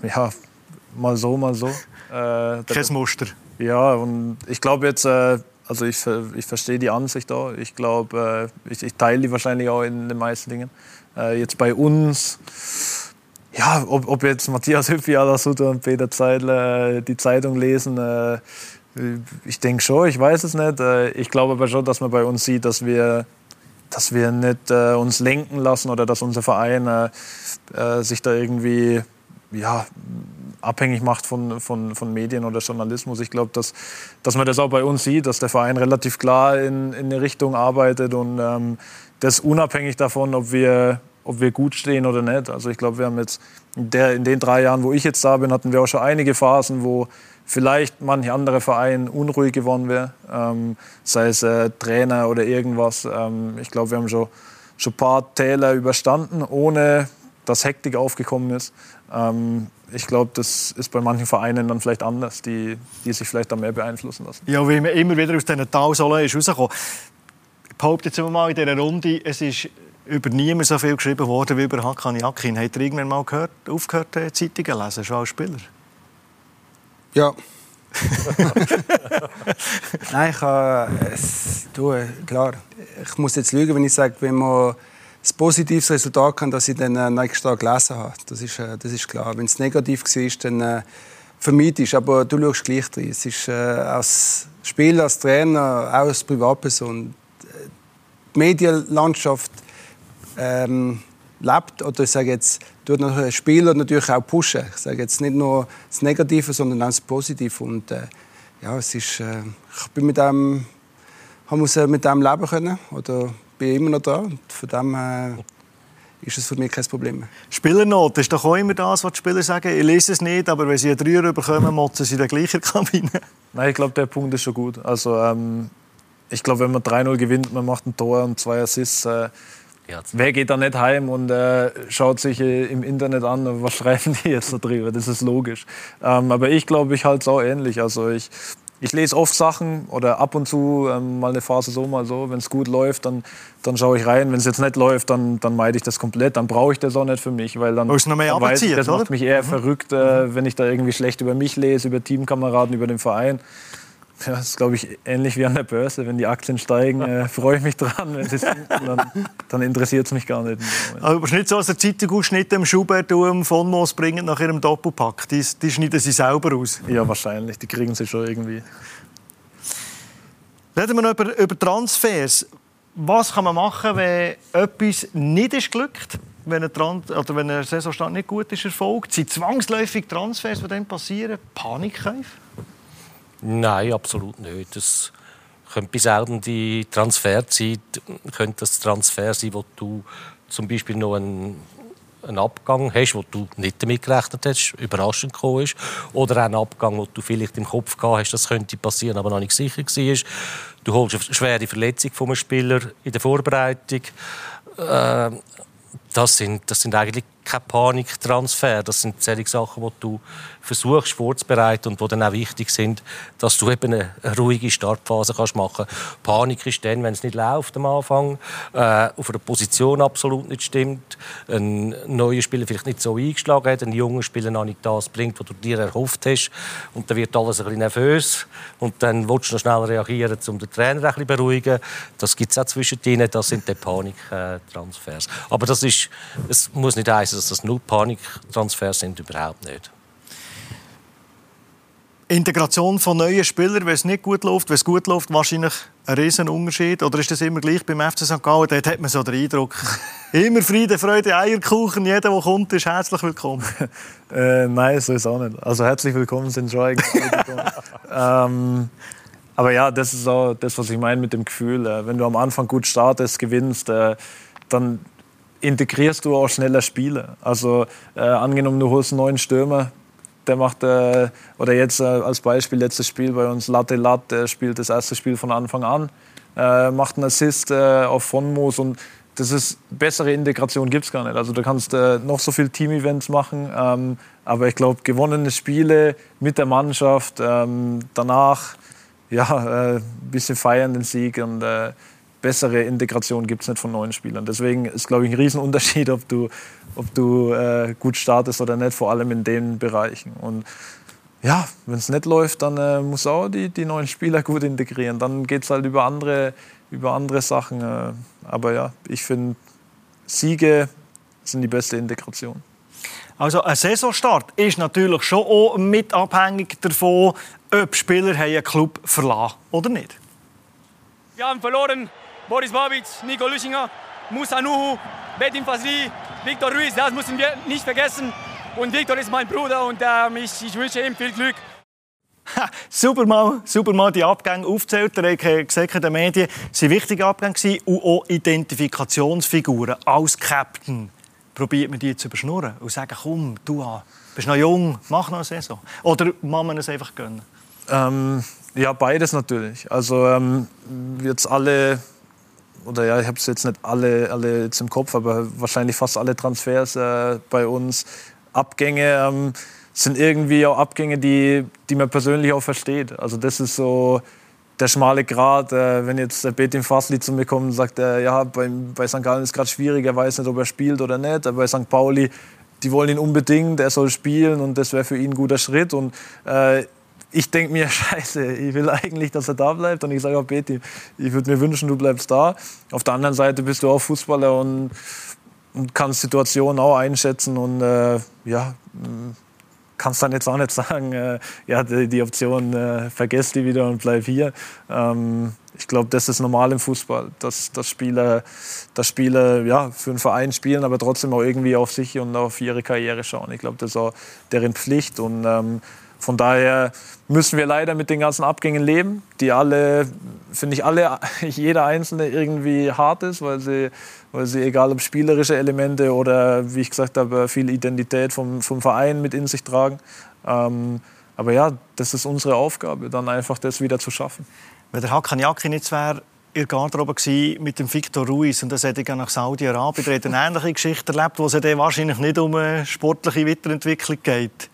S5: ja, mal so, mal so. Äh,
S1: Kein Muster.
S5: Ja, und ich glaube jetzt, äh, also ich, ich verstehe die Ansicht da. Ich glaube, äh, ich, ich teile die wahrscheinlich auch in den meisten Dingen. Äh, jetzt bei uns, ja, ob, ob jetzt Matthias Hüppi, Sutter und Peter Zeidler äh, die Zeitung lesen, ich denke schon, ich weiß es nicht. Ich glaube aber schon, dass man bei uns sieht, dass wir, dass wir nicht äh, uns lenken lassen oder dass unser Verein äh, äh, sich da irgendwie ja, abhängig macht von, von, von Medien oder Journalismus. Ich glaube, dass, dass man das auch bei uns sieht, dass der Verein relativ klar in, in eine Richtung arbeitet und ähm, das unabhängig davon, ob wir, ob wir gut stehen oder nicht. Also ich glaube, wir haben jetzt in, der, in den drei Jahren, wo ich jetzt da bin, hatten wir auch schon einige Phasen, wo vielleicht manche andere Verein unruhig geworden wäre, ähm, sei es äh, Trainer oder irgendwas. Ähm, ich glaube, wir haben schon, schon ein paar Täler überstanden, ohne dass Hektik aufgekommen ist. Ähm, ich glaube, das ist bei manchen Vereinen dann vielleicht anders, die, die sich vielleicht da mehr beeinflussen lassen.
S1: Ja, weil man immer wieder aus diesen Talsohlen ist rausgekommen. Ich behaupte jetzt mal in dieser Runde, es ist über niemand so viel geschrieben worden wie über Hakan Yakin. Habt ihr irgendwann mal gehört, aufgehört, Zeitungen zu lesen, schon als Spieler?
S6: Ja. Nein, ich habe es du, klar. Ich muss jetzt lügen, wenn ich sage, wenn man das positives Resultat kann, dass ich dann äh, nächsten Tag gelesen habe. Das ist, äh, das ist klar. Wenn es negativ war, dann äh, vermeidest du. Aber du schaust gleich drin. Es ist äh, als Spieler, als Trainer, auch als Privatperson. Die Medienlandschaft ähm, lebt, oder ich sage jetzt, tut natürlich Spieler natürlich auch pushen. Ich sage jetzt nicht nur das Negative, sondern auch das Positive. Und äh, ja, es ist, äh, ich bin mit dem, habe mit dem leben können oder bin immer noch. Und von dem äh, ist es für mich kein Problem. mehr.
S1: Spielernote ist doch auch immer das, was die Spieler sagen. Ich lese es nicht, aber wenn sie einen Dreier bekommen, motzen sie in der gleichen Kabine.
S5: Nein, ich glaube, der Punkt ist schon gut. Also, ähm, ich glaube, wenn man 3-0 gewinnt, man macht ein Tor und zwei Assists, äh, wer geht da nicht heim und äh, schaut sich äh, im Internet an, was schreiben die jetzt da drüber? Das ist logisch. Ähm, aber ich glaube, ich halte es auch ähnlich. Also ich, ich lese oft Sachen oder ab und zu ähm, mal eine Phase so, mal so. Wenn es gut läuft, dann, dann schaue ich rein. Wenn es jetzt nicht läuft, dann, dann meide ich das komplett. Dann brauche ich das auch nicht für mich, weil dann,
S1: noch mehr
S5: dann weiß ich, das macht mich eher verrückt, äh, wenn ich da irgendwie schlecht über mich lese, über Teamkameraden, über den Verein. Ja, das ist, glaube ich, ähnlich wie an der Börse. Wenn die Aktien steigen, äh, freue ich mich dran. Wenn sie sinken, dann, dann interessiert es mich gar nicht.
S1: Aber es ist nicht so, dass der Zeitungsausschnitt dem Schubert und dem von Moos bringen nach ihrem Doppelpack. Die, die schneiden sie selber aus.
S5: Ja, wahrscheinlich. Die kriegen sie schon irgendwie.
S1: Reden wir noch über, über Transfers. Was kann man machen, wenn etwas nicht ist glückt? Wenn ein, Trans oder wenn ein Saisonstand nicht gut ist, erfolgt? Sind zwangsläufig Transfers, die dann passieren? Panikkäufe?
S4: Nein, absolut nicht. Das könnte bis selten die Transferzeit könnte das Transfer sein, wo du zum Beispiel noch einen, einen Abgang hast, wo du nicht damit gerechnet hast, überraschend gekommen ist, oder auch einen Abgang, wo du vielleicht im Kopf gehabt hast, das könnte passieren, aber noch nicht sicher war. Du holst eine schwere Verletzung von einem Spieler in der Vorbereitung. Äh, das sind, das sind eigentlich keine Paniktransfer. Das sind solche Sachen, die du versuchst vorzubereiten und die dann auch wichtig sind, dass du eben eine, ruhige Startphase kannst machen kannst. Panik ist dann, wenn es nicht läuft am Anfang, äh, auf einer Position absolut nicht stimmt, ein neuer Spieler vielleicht nicht so eingeschlagen hat, ein junger Spieler noch nicht das bringt, was du dir erhofft hast und dann wird alles ein bisschen nervös und dann willst du noch schnell reagieren, um den Trainer ein bisschen beruhigen. Das gibt es auch zwischen ihnen, das sind die Paniktransfers. Aber das ist, es muss nicht heißen, dass das nur Paniktransfers sind, überhaupt nicht.
S1: Integration von neuen Spielern, wenn es nicht gut läuft, wenn es gut läuft, wahrscheinlich ein riesen Unterschied. Oder ist das immer gleich beim FC St. Gallen? Dort hat man so den Eindruck, immer Friede, Freude, Eierkuchen, jeder, der kommt, ist herzlich willkommen.
S5: Äh, nein, so ist auch nicht. Also herzlich willkommen sind schon eigentlich ähm, aber ja, das ist auch das, was ich meine mit dem Gefühl. Äh, wenn du am Anfang gut startest, gewinnst, äh, dann integrierst du auch schneller Spiele. Also äh, angenommen, du holst einen neuen Stürmer, der macht, äh, oder jetzt äh, als Beispiel letztes Spiel bei uns, Latte Latte, der spielt das erste Spiel von Anfang an, äh, macht einen Assist äh, auf Vonmoos und das ist bessere Integration gibt es gar nicht. Also du kannst äh, noch so viele Team-Events machen, ähm, aber ich glaube gewonnene Spiele mit der Mannschaft ähm, danach ja ein bisschen feiern den Sieg und bessere Integration gibt es nicht von neuen Spielern. Deswegen ist, glaube ich, ein Riesenunterschied, ob du, ob du äh, gut startest oder nicht, vor allem in den Bereichen. Und ja, wenn es nicht läuft, dann äh, muss auch die, die neuen Spieler gut integrieren. Dann geht es halt über andere, über andere Sachen. Äh, aber ja, ich finde, Siege sind die beste Integration.
S1: Also ein Saisonstart ist natürlich schon auch mit abhängig davon, ob Spieler einen Club verlassen oder nicht.
S7: Wir haben verloren Boris Babic, Nico Lüchinger, Musa Nuhu, Betim Fazli, Victor Ruiz, das müssen wir nicht vergessen. Und Victor ist mein Bruder und äh, ich, ich wünsche ihm viel Glück.
S1: Ha, super mal, super mal die Abgänge aufgezählt. Ihr habt gesehen in den Medien, es waren wichtige Abgänge und auch Identifikationsfiguren als Captain. Probiert man die zu überschnurren und sagen, komm, du bist noch jung, mach noch eine Saison. Oder muss man es einfach gönnen?
S5: Ähm, ja, beides natürlich. Also ähm, jetzt alle oder ja, ich habe es jetzt nicht alle, alle jetzt im Kopf, aber wahrscheinlich fast alle Transfers äh, bei uns, Abgänge ähm, sind irgendwie auch Abgänge, die, die man persönlich auch versteht. Also das ist so der schmale Grat. Äh, wenn jetzt der Betim Fasli zu mir kommt und sagt, äh, ja, bei, bei St. Gallen ist gerade schwierig, er weiß nicht, ob er spielt oder nicht, aber bei St. Pauli, die wollen ihn unbedingt, er soll spielen und das wäre für ihn ein guter Schritt. Und äh, ich denke mir, scheiße, ich will eigentlich, dass er da bleibt. Und ich sage auch, Betty, ich würde mir wünschen, du bleibst da. Auf der anderen Seite bist du auch Fußballer und, und kannst Situationen auch einschätzen. Und äh, ja, kannst dann jetzt auch nicht sagen, äh, ja, die, die Option, äh, vergesst die wieder und bleib hier. Ähm, ich glaube, das ist normal im Fußball, dass, dass Spieler, dass Spieler ja, für einen Verein spielen, aber trotzdem auch irgendwie auf sich und auf ihre Karriere schauen. Ich glaube, das ist auch deren Pflicht. Und ähm, von daher müssen wir leider mit den ganzen Abgängen leben, die alle, finde ich, alle, jeder einzelne irgendwie hart ist, weil sie, weil sie, egal ob spielerische Elemente oder, wie ich gesagt habe, viel Identität vom, vom Verein mit in sich tragen. Ähm, aber ja, das ist unsere Aufgabe, dann einfach das wieder zu schaffen.
S1: Wenn der Hakan Jakinitz wäre in der Garderobe mit dem Victor Ruiz und das hätte ich nach Saudi-Arabien. Er hat eine ähnliche Geschichte erlebt, wo es wahrscheinlich nicht um eine sportliche Weiterentwicklung geht.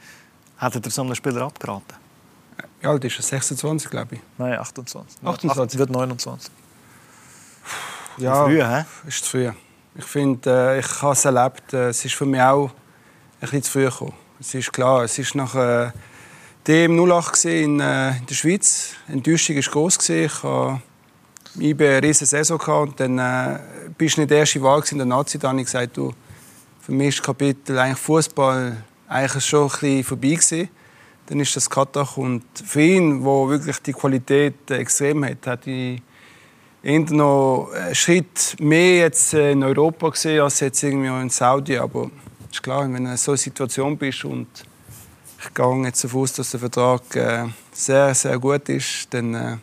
S1: Hättet ihr so einem Spieler abgeraten?
S6: Wie alt ist er? 26, glaube ich.
S5: Nein, 28.
S6: 28.
S5: wird 29.
S6: Ja,
S1: früh, hä?
S6: ist zu früh. Ich finde, äh, ich habe es erlebt. Äh, es ist für mich auch ein bisschen zu früh gekommen. Es ist klar, es ist nach äh, dem 08 in, äh, in der Schweiz. Die Enttäuschung war groß. Ich hatte eine riesige Saison und dann äh, bist du nicht der erste Wahl in der Nazi. Dann habe ich gesagt, du, für mich ist das Kapitel eigentlich Fußball eigentlich schon ein vorbei gewesen. Dann ist das Katach und für ihn, wo wirklich die Qualität extrem hat, hat ich noch einen Schritt mehr jetzt in Europa gesehen als jetzt irgendwie in Saudi. Aber ist klar, wenn du in so einer Situation bist und ich gehe jetzt davon aus, dass der Vertrag äh, sehr, sehr gut ist, dann äh,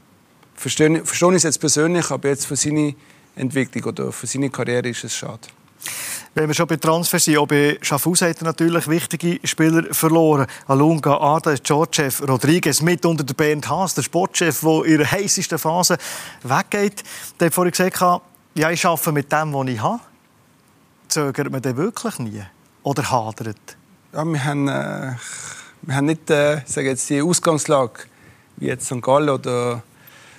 S6: verstehe, verstehe ich es jetzt persönlich, aber jetzt für seine Entwicklung oder für seine Karriere ist es schade.
S1: Wenn wir schon bei Transfer sind, auch bei Schaffhausen hat er natürlich wichtige Spieler verloren. Alunga, Ada, Georgiev, Rodriguez, mit unter der Bernd Haas, der Sportchef, der in der heißesten Phase weggeht. Der hat vorhin gesagt, ja, ich arbeite mit dem, was ich habe. Zögert man den wirklich nie? Oder hadert?
S6: Ja, wir haben, äh, wir haben nicht äh, sage jetzt die Ausgangslage wie jetzt St. Gallen oder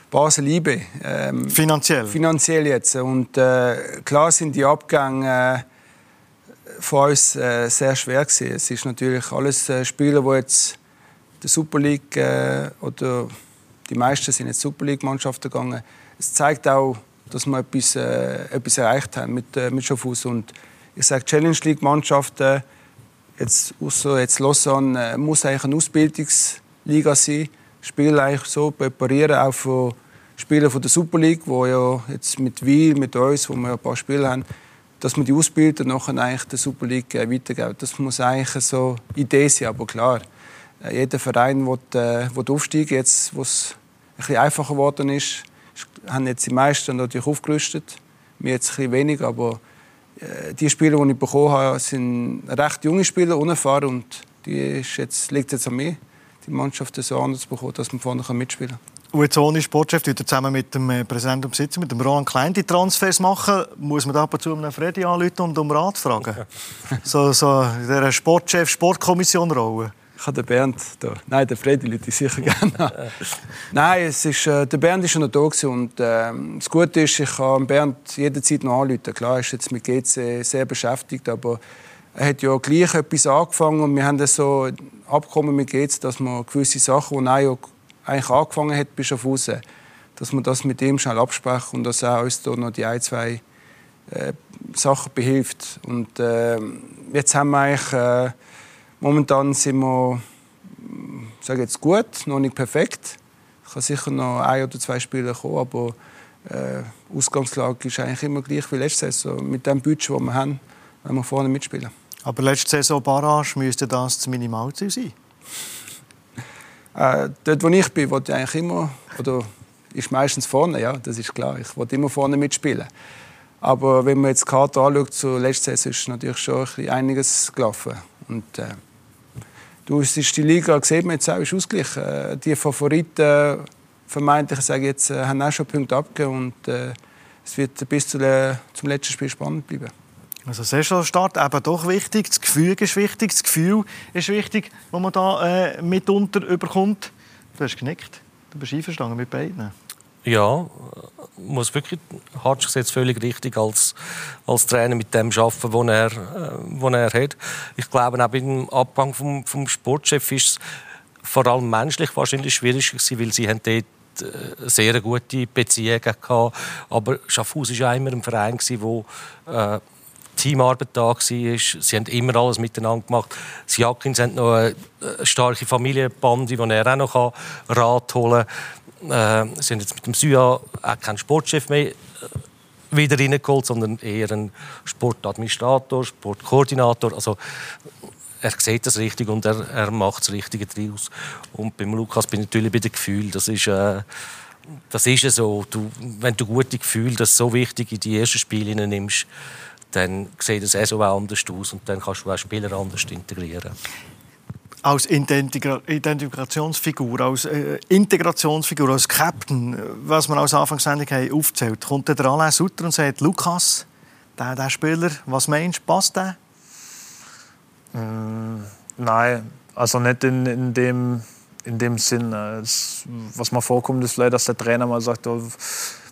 S6: Basel IB.
S1: Ähm, finanziell?
S6: Finanziell jetzt. Und äh, klar sind die Abgänge für uns äh, sehr schwer gewesen. Es ist natürlich alles äh, Spieler, die jetzt der Super League äh, oder die meisten sind jetzt Super League Mannschaften gegangen. Es zeigt auch, dass wir etwas, äh, etwas erreicht haben mit äh, mit Schaffhausen. Und ich sage Challenge League Mannschaften jetzt außer jetzt Lausanne äh, muss eigentlich eine Ausbildungsliga sein. Spiele eigentlich so präparieren auch für Spieler von der Super League, wo ja jetzt mit Wiel, mit uns, wo wir ein paar Spiele haben dass man die ausbildet und nachher eigentlich der Super League äh, weitergibt. Das muss eigentlich so Idee sein, aber klar, äh, jeder Verein will, äh, aufsteigen, jetzt, wo es ein bisschen einfacher geworden ist, haben jetzt die meisten natürlich aufgerüstet, wir jetzt ein bisschen weniger, aber äh, die Spieler, die ich bekommen habe, sind recht junge Spieler, unerfahren und die ist jetzt, liegt jetzt an mir, die Mannschaft so anders zu bekommen, dass man vorne mitspielen kann.
S1: Ohne Sportchef, die zusammen mit dem äh, Präsidenten und Besitzer, mit dem Roland Klein, die Transfers machen, muss man da ab und zu einen Freddy anrufen und um Rat fragen. so, so in dieser Sportchef-Sportkommission-Rolle.
S6: Ich habe den Bernd da. Nein, den Freddy Leute sicher gerne. Nein, es ist, äh, der Bernd ist schon noch da gewesen und äh, das Gute ist, ich kann Bernd jederzeit noch anrufen. Klar, er ist jetzt mit GC sehr beschäftigt, aber er hat ja gleich etwas angefangen und wir haben das so Abkommen mit GC, dass man gewisse Sachen, die er eigentlich angefangen hat bis auf raus, dass wir das mit ihm schnell absprechen und dass er uns da noch die ein, zwei äh, Sachen behilft. Und äh, jetzt haben wir eigentlich, äh, momentan sind wir, sage jetzt gut, noch nicht perfekt. Ich kann sicher noch ein oder zwei Spiele kommen, aber äh, Ausgangslage ist eigentlich immer gleich wie letzte Saison. Mit dem Budget, das wir haben, wenn wir vorne mitspielen.
S1: Aber letzte Saison Barrage müsste das das Minimalziel sein?
S6: Äh, dort, wo ich bin, wollte ich eigentlich immer, oder ist meistens vorne, ja, das ist klar. Ich wollte immer vorne mitspielen. Aber wenn man jetzt die Karte anschaut, zur letzten Saison ist natürlich schon ein einiges gelaufen. Und, äh, du, es die Liga, sieht man jetzt auch, ist ausgeglichen. Äh, die Favoriten, vermeintlich, sage jetzt, äh, haben auch schon Punkte abgegeben und äh, es wird bis zum letzten Spiel spannend bleiben.
S1: Also Saisonstart eben doch wichtig, das Gefühl ist wichtig, das Gefühl ist wichtig, das man da äh, mitunter überkommt. Du hast genickt, du bist einverstanden mit beiden.
S4: Ja, muss wirklich, Hatsch jetzt völlig richtig als, als Trainer mit dem arbeiten, was er, äh, was er hat. Ich glaube, auch im Abgang vom, vom Sportchef ist es vor allem menschlich wahrscheinlich schwierig gewesen, weil sie haben dort äh, sehr gute Beziehungen gehabt. Aber Schaffhaus war ja immer ein Verein, der äh, Teamarbeit da war. Sie haben immer alles miteinander gemacht. Die Jakins haben noch eine starke Familienbande, die er auch noch Rat holen kann. Äh, sie haben jetzt mit dem Suja auch keinen Sportchef mehr äh, wieder reingeholt, sondern eher einen Sportadministrator, Sportkoordinator. Also, er sieht das richtig und er, er macht das Richtige daraus. Und beim Lukas bin ich natürlich bei dem Gefühl, das ist... Äh, das ist so. Du, wenn du gute Gefühle das so wichtig in die ersten Spiele nimmst, dann sieht es auch anders aus und dann kannst du auch Spieler anders integrieren.
S1: Als Identifikationsfigur, als äh, Integrationsfigur, als Captain, was wir als Anfangssendung haben aufgezählt, kommt der Alain Sutter und sagt, Lukas, der, der Spieler, was meinst du, passt der?
S5: Mm, nein, also nicht in, in, dem, in dem Sinn. Es, was mal vorkommt, ist vielleicht, dass der Trainer mal sagt, oh,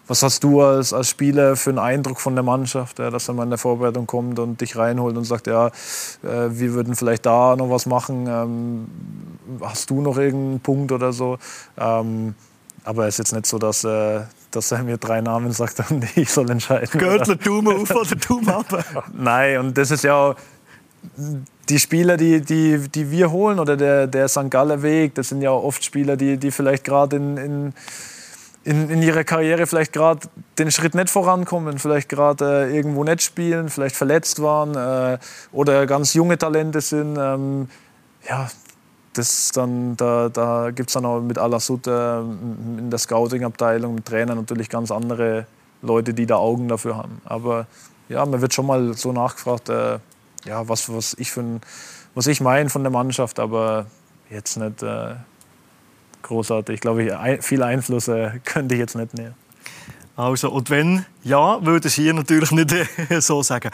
S5: was hast du als, als Spieler für einen Eindruck von der Mannschaft, ja, dass er mal in der Vorbereitung kommt und dich reinholt und sagt, ja, äh, wir würden vielleicht da noch was machen, ähm, hast du noch irgendeinen Punkt oder so. Ähm, aber es ist jetzt nicht so, dass, äh, dass er mir drei Namen sagt und ich soll entscheiden.
S1: Görtler, Daumen auf oder Daumen ab?
S5: Nein, und das ist ja auch die Spieler, die, die, die wir holen oder der, der St. Galler Weg, das sind ja oft Spieler, die, die vielleicht gerade in, in in, in ihrer Karriere vielleicht gerade den Schritt nicht vorankommen, vielleicht gerade äh, irgendwo nicht spielen, vielleicht verletzt waren äh, oder ganz junge Talente sind. Ähm, ja, das dann, da, da gibt es dann auch mit Alasut äh, in der Scouting-Abteilung, mit Trainern natürlich ganz andere Leute, die da Augen dafür haben. Aber ja, mir wird schon mal so nachgefragt, äh, ja, was, was ich, was ich meine von der Mannschaft, aber jetzt nicht großartig. Ich glaube, viel Einfluss äh, könnte ich jetzt nicht nehmen.
S1: Also, und wenn ja, würde ich hier natürlich nicht äh, so sagen.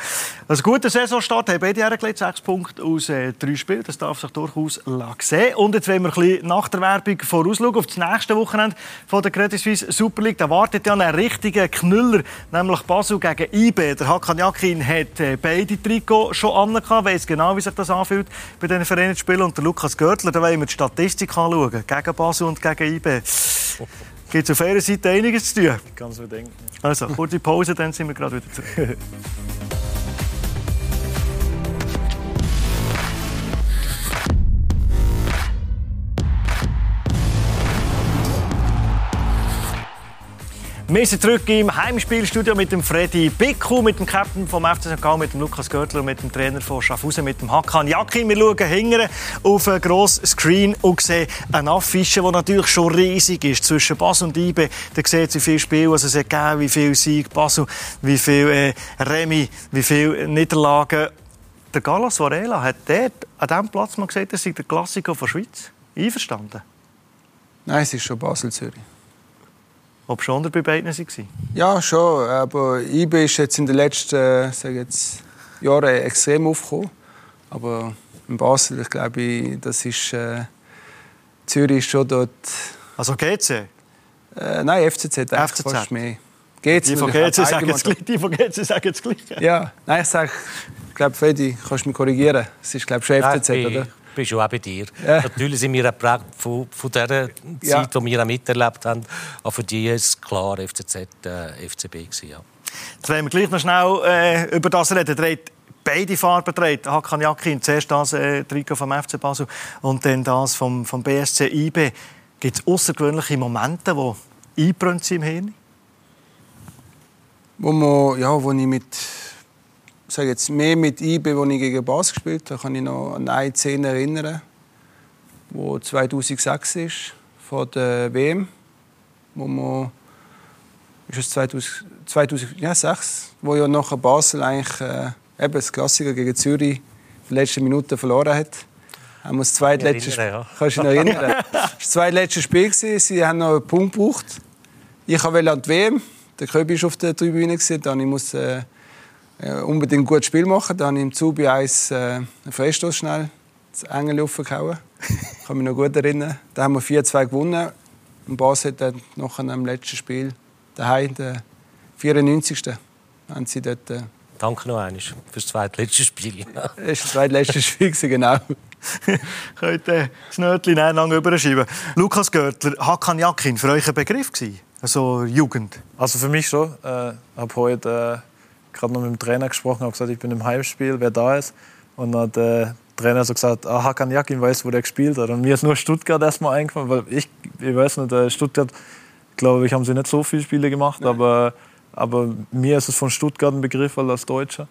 S1: Also guter Saisonstart haben beide hergelegt, sechs Punkte aus äh, drei Spielen. Das darf sich durchaus sehen. Und jetzt wollen wir ein bisschen nach der Werbung vorausschauen auf das nächste Wochenende von der Credit Suisse Super League. Da wartet ja einen richtigen Knüller, nämlich Basel gegen IB. Der Hakan Yakin hat äh, beide Trikots schon angehabt, weiß genau, wie sich das anfühlt bei diesen Vereinen spielen. Und der Lukas Görtler, da wollen wir die Statistik anschauen, gegen Basel und gegen IB. Gibt es auf eurer Seite einiges zu tun?
S5: Ich kann es mir denken.
S1: Also, kurze Pause, dann sind wir gerade wieder zurück. Wir sind zurück im Heimspielstudio mit dem Freddy Bicku, mit dem Captain vom FC St. Gallen, mit dem Lukas Görtler und mit dem Trainer von Schaffhausen, mit dem Hakan Jakin. Wir schauen hinten auf einen grossen Screen und sehen eine Affische, die natürlich schon riesig ist. Zwischen Basel und Ibe, da sieht sie viel Spiel, also es gegeben, wie viel Sieg Basel, wie viel äh, Remi, wie viel Niederlagen. Der Galas Varela hat dort an diesem Platz mal gesagt, das sei der Klassiker der Schweiz. Einverstanden?
S6: Nein, es ist schon Basel-Zürich.
S1: Ob schon bei beiden waren?
S6: Ja, schon. Aber IB ist jetzt in den letzten äh, sag jetzt, Jahren extrem aufgekommen. Aber in Basel, ich glaube, das ist äh, Zürich ist schon dort.
S1: Also GC?
S6: Äh, nein, FCZ,
S1: FCZ.
S6: fast mehr. GC
S1: die von GC sagen jetzt gleich. Die von GC sagen jetzt gleich.
S6: Ja, nein, ich sage, ich glaube, Freddy, kannst du mich korrigieren? Es ist, glaube ich, schon FCZ,
S4: Nein,
S6: oder?
S4: Ich bin schon auch bei dir.
S6: Ja.
S4: Natürlich sind wir geprägt von, von der Zeit,
S6: Ja.
S4: die wir auch miterlebt haben. Aber für die ist es klar FCZ, äh, FCB gewesen, ja.
S1: Jetzt wollen wir gleich noch schnell äh, über das reden. Hat beide Farben trägt. Hakan Yakin, zuerst das äh, Trikot vom FC Basel und dann das vom, vom BSC IB. Gibt es außergewöhnliche Momente, die eingebrannt sind im Hirn?
S6: Wo, man, ja, wo ich mit, sag jetzt, mehr mit IB, wo ich gegen Bas gespielt habe, kann ich noch an eine Szene erinnern, wo 2006 ist, vor der WM, wo man, ist es 2000, 2006, wo ja nachher Basel eigentlich äh, eben das Klassiker gegen Zürich in den letzten Minuten verloren hat. Haben wir das zweitletzte
S4: ja.
S6: Kannst du dich noch erinnern? das war das zweitletzte Spiel. gewesen. Sie haben noch einen Punkt gebraucht. Ich wollte an die WM. Der Köbi war auf der Tribüne. Dann ich muss äh, unbedingt ein gutes Spiel machen. Dann habe ich im Zubi eins äh, einen Freistoß schnell das Engel aufgehauen. Ich kann mich noch gut erinnern. Da haben wir 4-2 gewonnen. Und Bas hat dann noch am letzten Spiel daheim, den 94. haben sie dort. Äh,
S4: Danke noch einmal für das zweitletzte Spiel.
S6: das war das zweitletzte Spiel, genau.
S1: Könnt ihr das Nötchen lang überschieben. Lukas Görtler, Hakan Yakin, für euch ein Begriff gewesen? Also Jugend?
S5: Also für mich schon. Ich äh, habe heute äh, gerade noch mit dem Trainer gesprochen, habe gesagt, ich bin im Heimspiel, wer da ist. Und dann hat der Trainer so gesagt, ah, Hakan Yakin weiß, wo der gespielt hat. Und mir ist nur Stuttgart erstmal eingefallen, weil ich, ich weiß nicht, äh, Stuttgart, glaube ich, haben sie nicht so viele Spiele gemacht, aber, aber mir ist es von Stuttgart ein Begriff weil als Deutscher.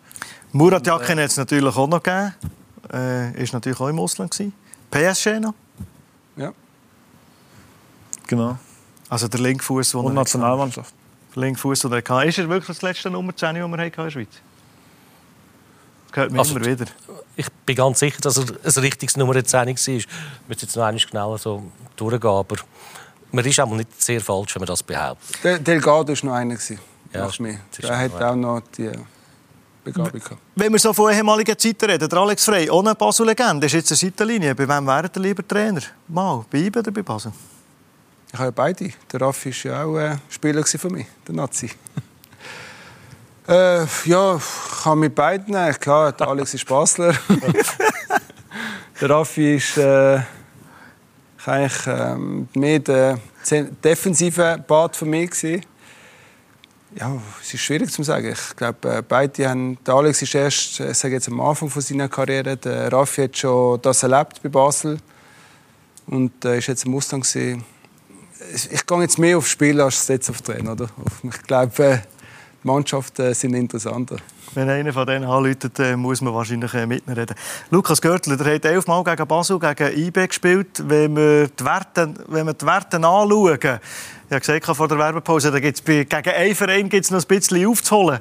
S1: Murat Yakin hat es natürlich auch noch gegeben. Äh, ist natürlich auch im Ausland gewesen. PSG noch.
S6: Ja.
S5: Genau.
S1: Also der Linkfuß,
S5: Und Nationalmannschaft.
S1: Linkfuß, den er hatte. Ist er wirklich das letzte Nummer 10, das wir hatten in der Schweiz? Das hört man
S4: Also,
S1: immer wieder.
S4: Ich bin ganz sicher, dass er ein richtiges Nummer 10 war. Ich müsste jetzt noch einmal schnell so durchgehen. Aber man ist auch nicht sehr falsch, wenn man das behauptet.
S6: Der Delgado war noch einer.
S4: Ja,
S6: Der hat auch noch die Begabung gehabt.
S1: Wenn wir so von ehemaligen Zeiten reden, der Alex Frey, ohne Basel-Legende, ist jetzt eine Seitenlinie. Bei wem wäre der lieber Trainer? Mal, bei IBE oder bei Basel?
S6: Ich habe ja beide. Der Raffi war ja auch äh, Spieler von mir, der Nazi. äh, ja, ich kann mit beiden. äh, Klar, der Alex ist Basler. der Raffi ist äh, eigentlich ähm, mehr der defensive Part von mir gewesen. Ja, es ist schwierig zu sagen. Ich glaube, äh, beide haben. Der Alex ist erst, sage jetzt am Anfang von seiner Karriere. Der Raffi hat schon das erlebt bei Basel und äh, ist jetzt im Ausland gewesen ich gehe jetzt mehr aufs Spiel als jetzt auf den Trainer. Oder? Ich glaube, äh, die Mannschaften sind interessanter.
S1: Wenn einer von denen anläutet, äh, muss man wahrscheinlich äh, mit reden. Lukas Görtler, der hat elfmal gegen Basel, gegen IB gespielt. Wenn wir die Werte, wenn wir die Werte anschauen, ich habe gesagt vor der Werbepause, da gibt's bei, gegen einen Verein gibt es noch ein bisschen aufzuholen.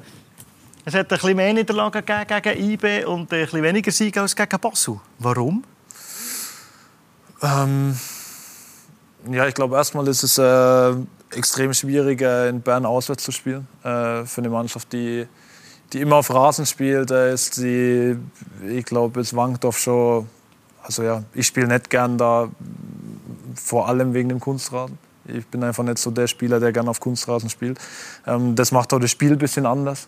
S1: Es hat ein bisschen mehr Niederlagen gegeben gegen IB und ein bisschen weniger Siege als gegen Basel. Warum?
S5: Ähm, ja, ich glaube, erstmal ist es äh, extrem schwierig, äh, in Bern auswärts zu spielen. Äh, für eine Mannschaft, die, die immer auf Rasen spielt, äh, ist die, ich glaube, ist Wankdorf schon. Also ja, ich spiele nicht gern da, vor allem wegen dem Kunstrasen. Ich bin einfach nicht so der Spieler, der gerne auf Kunstrasen spielt. Ähm, das macht auch das Spiel ein bisschen anders.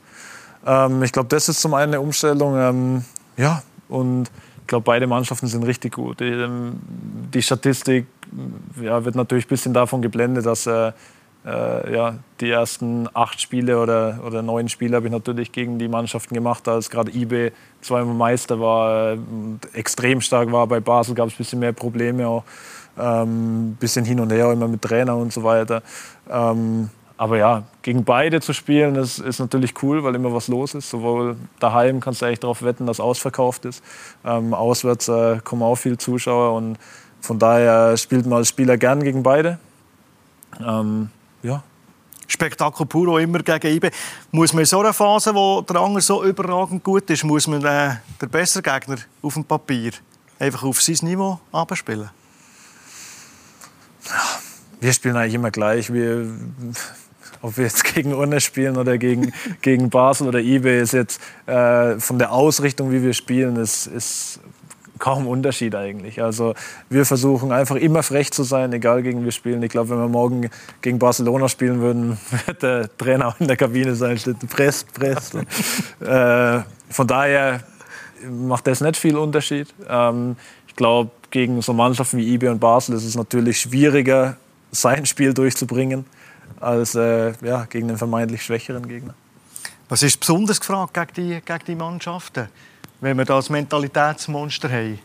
S5: Ähm, ich glaube, das ist zum einen eine Umstellung. Ähm, ja, und ich glaube, beide Mannschaften sind richtig gut. Die, ähm, die Statistik ja, wird natürlich ein bisschen davon geblendet, dass äh, äh, ja, die ersten acht Spiele oder, oder neun Spiele habe ich natürlich gegen die Mannschaften gemacht, als gerade IB zweimal Meister war, äh, extrem stark war. Bei Basel gab es ein bisschen mehr Probleme, auch ähm, bisschen hin und her, immer mit Trainer und so weiter. Ähm, aber ja, gegen beide zu spielen, ist, ist natürlich cool, weil immer was los ist. Sowohl daheim kannst du eigentlich darauf wetten, dass ausverkauft ist. Ähm, auswärts äh, kommen auch viele Zuschauer und von daher spielt man als Spieler gern gegen beide. Ähm, ja.
S1: Spektakel puro immer gegen IB. Muss man in so einer Phase, wo der andere so überragend gut ist, muss man äh, den besseren Gegner auf dem Papier einfach auf sein Niveau abspielen?
S5: Wir spielen eigentlich immer gleich. Wir, ob wir jetzt gegen Unne spielen oder gegen, gegen Basel oder IB, ist jetzt äh, von der Ausrichtung, wie wir spielen, ist, ist kaum Unterschied eigentlich. Also wir versuchen einfach immer frech zu sein, egal gegen wir spielen. Ich glaube, wenn wir morgen gegen Barcelona spielen würden, wird der Trainer auch in der Kabine sein, presst, presst. äh, von daher macht das nicht viel Unterschied. Ähm, ich glaube, gegen so Mannschaften wie IB und Basel ist es natürlich schwieriger, sein Spiel durchzubringen, als äh, ja, gegen einen vermeintlich schwächeren Gegner.
S1: Was ist besonders gefragt gegen die, gegen die Mannschaften? Wenn wir das Mentalitätsmonster haben?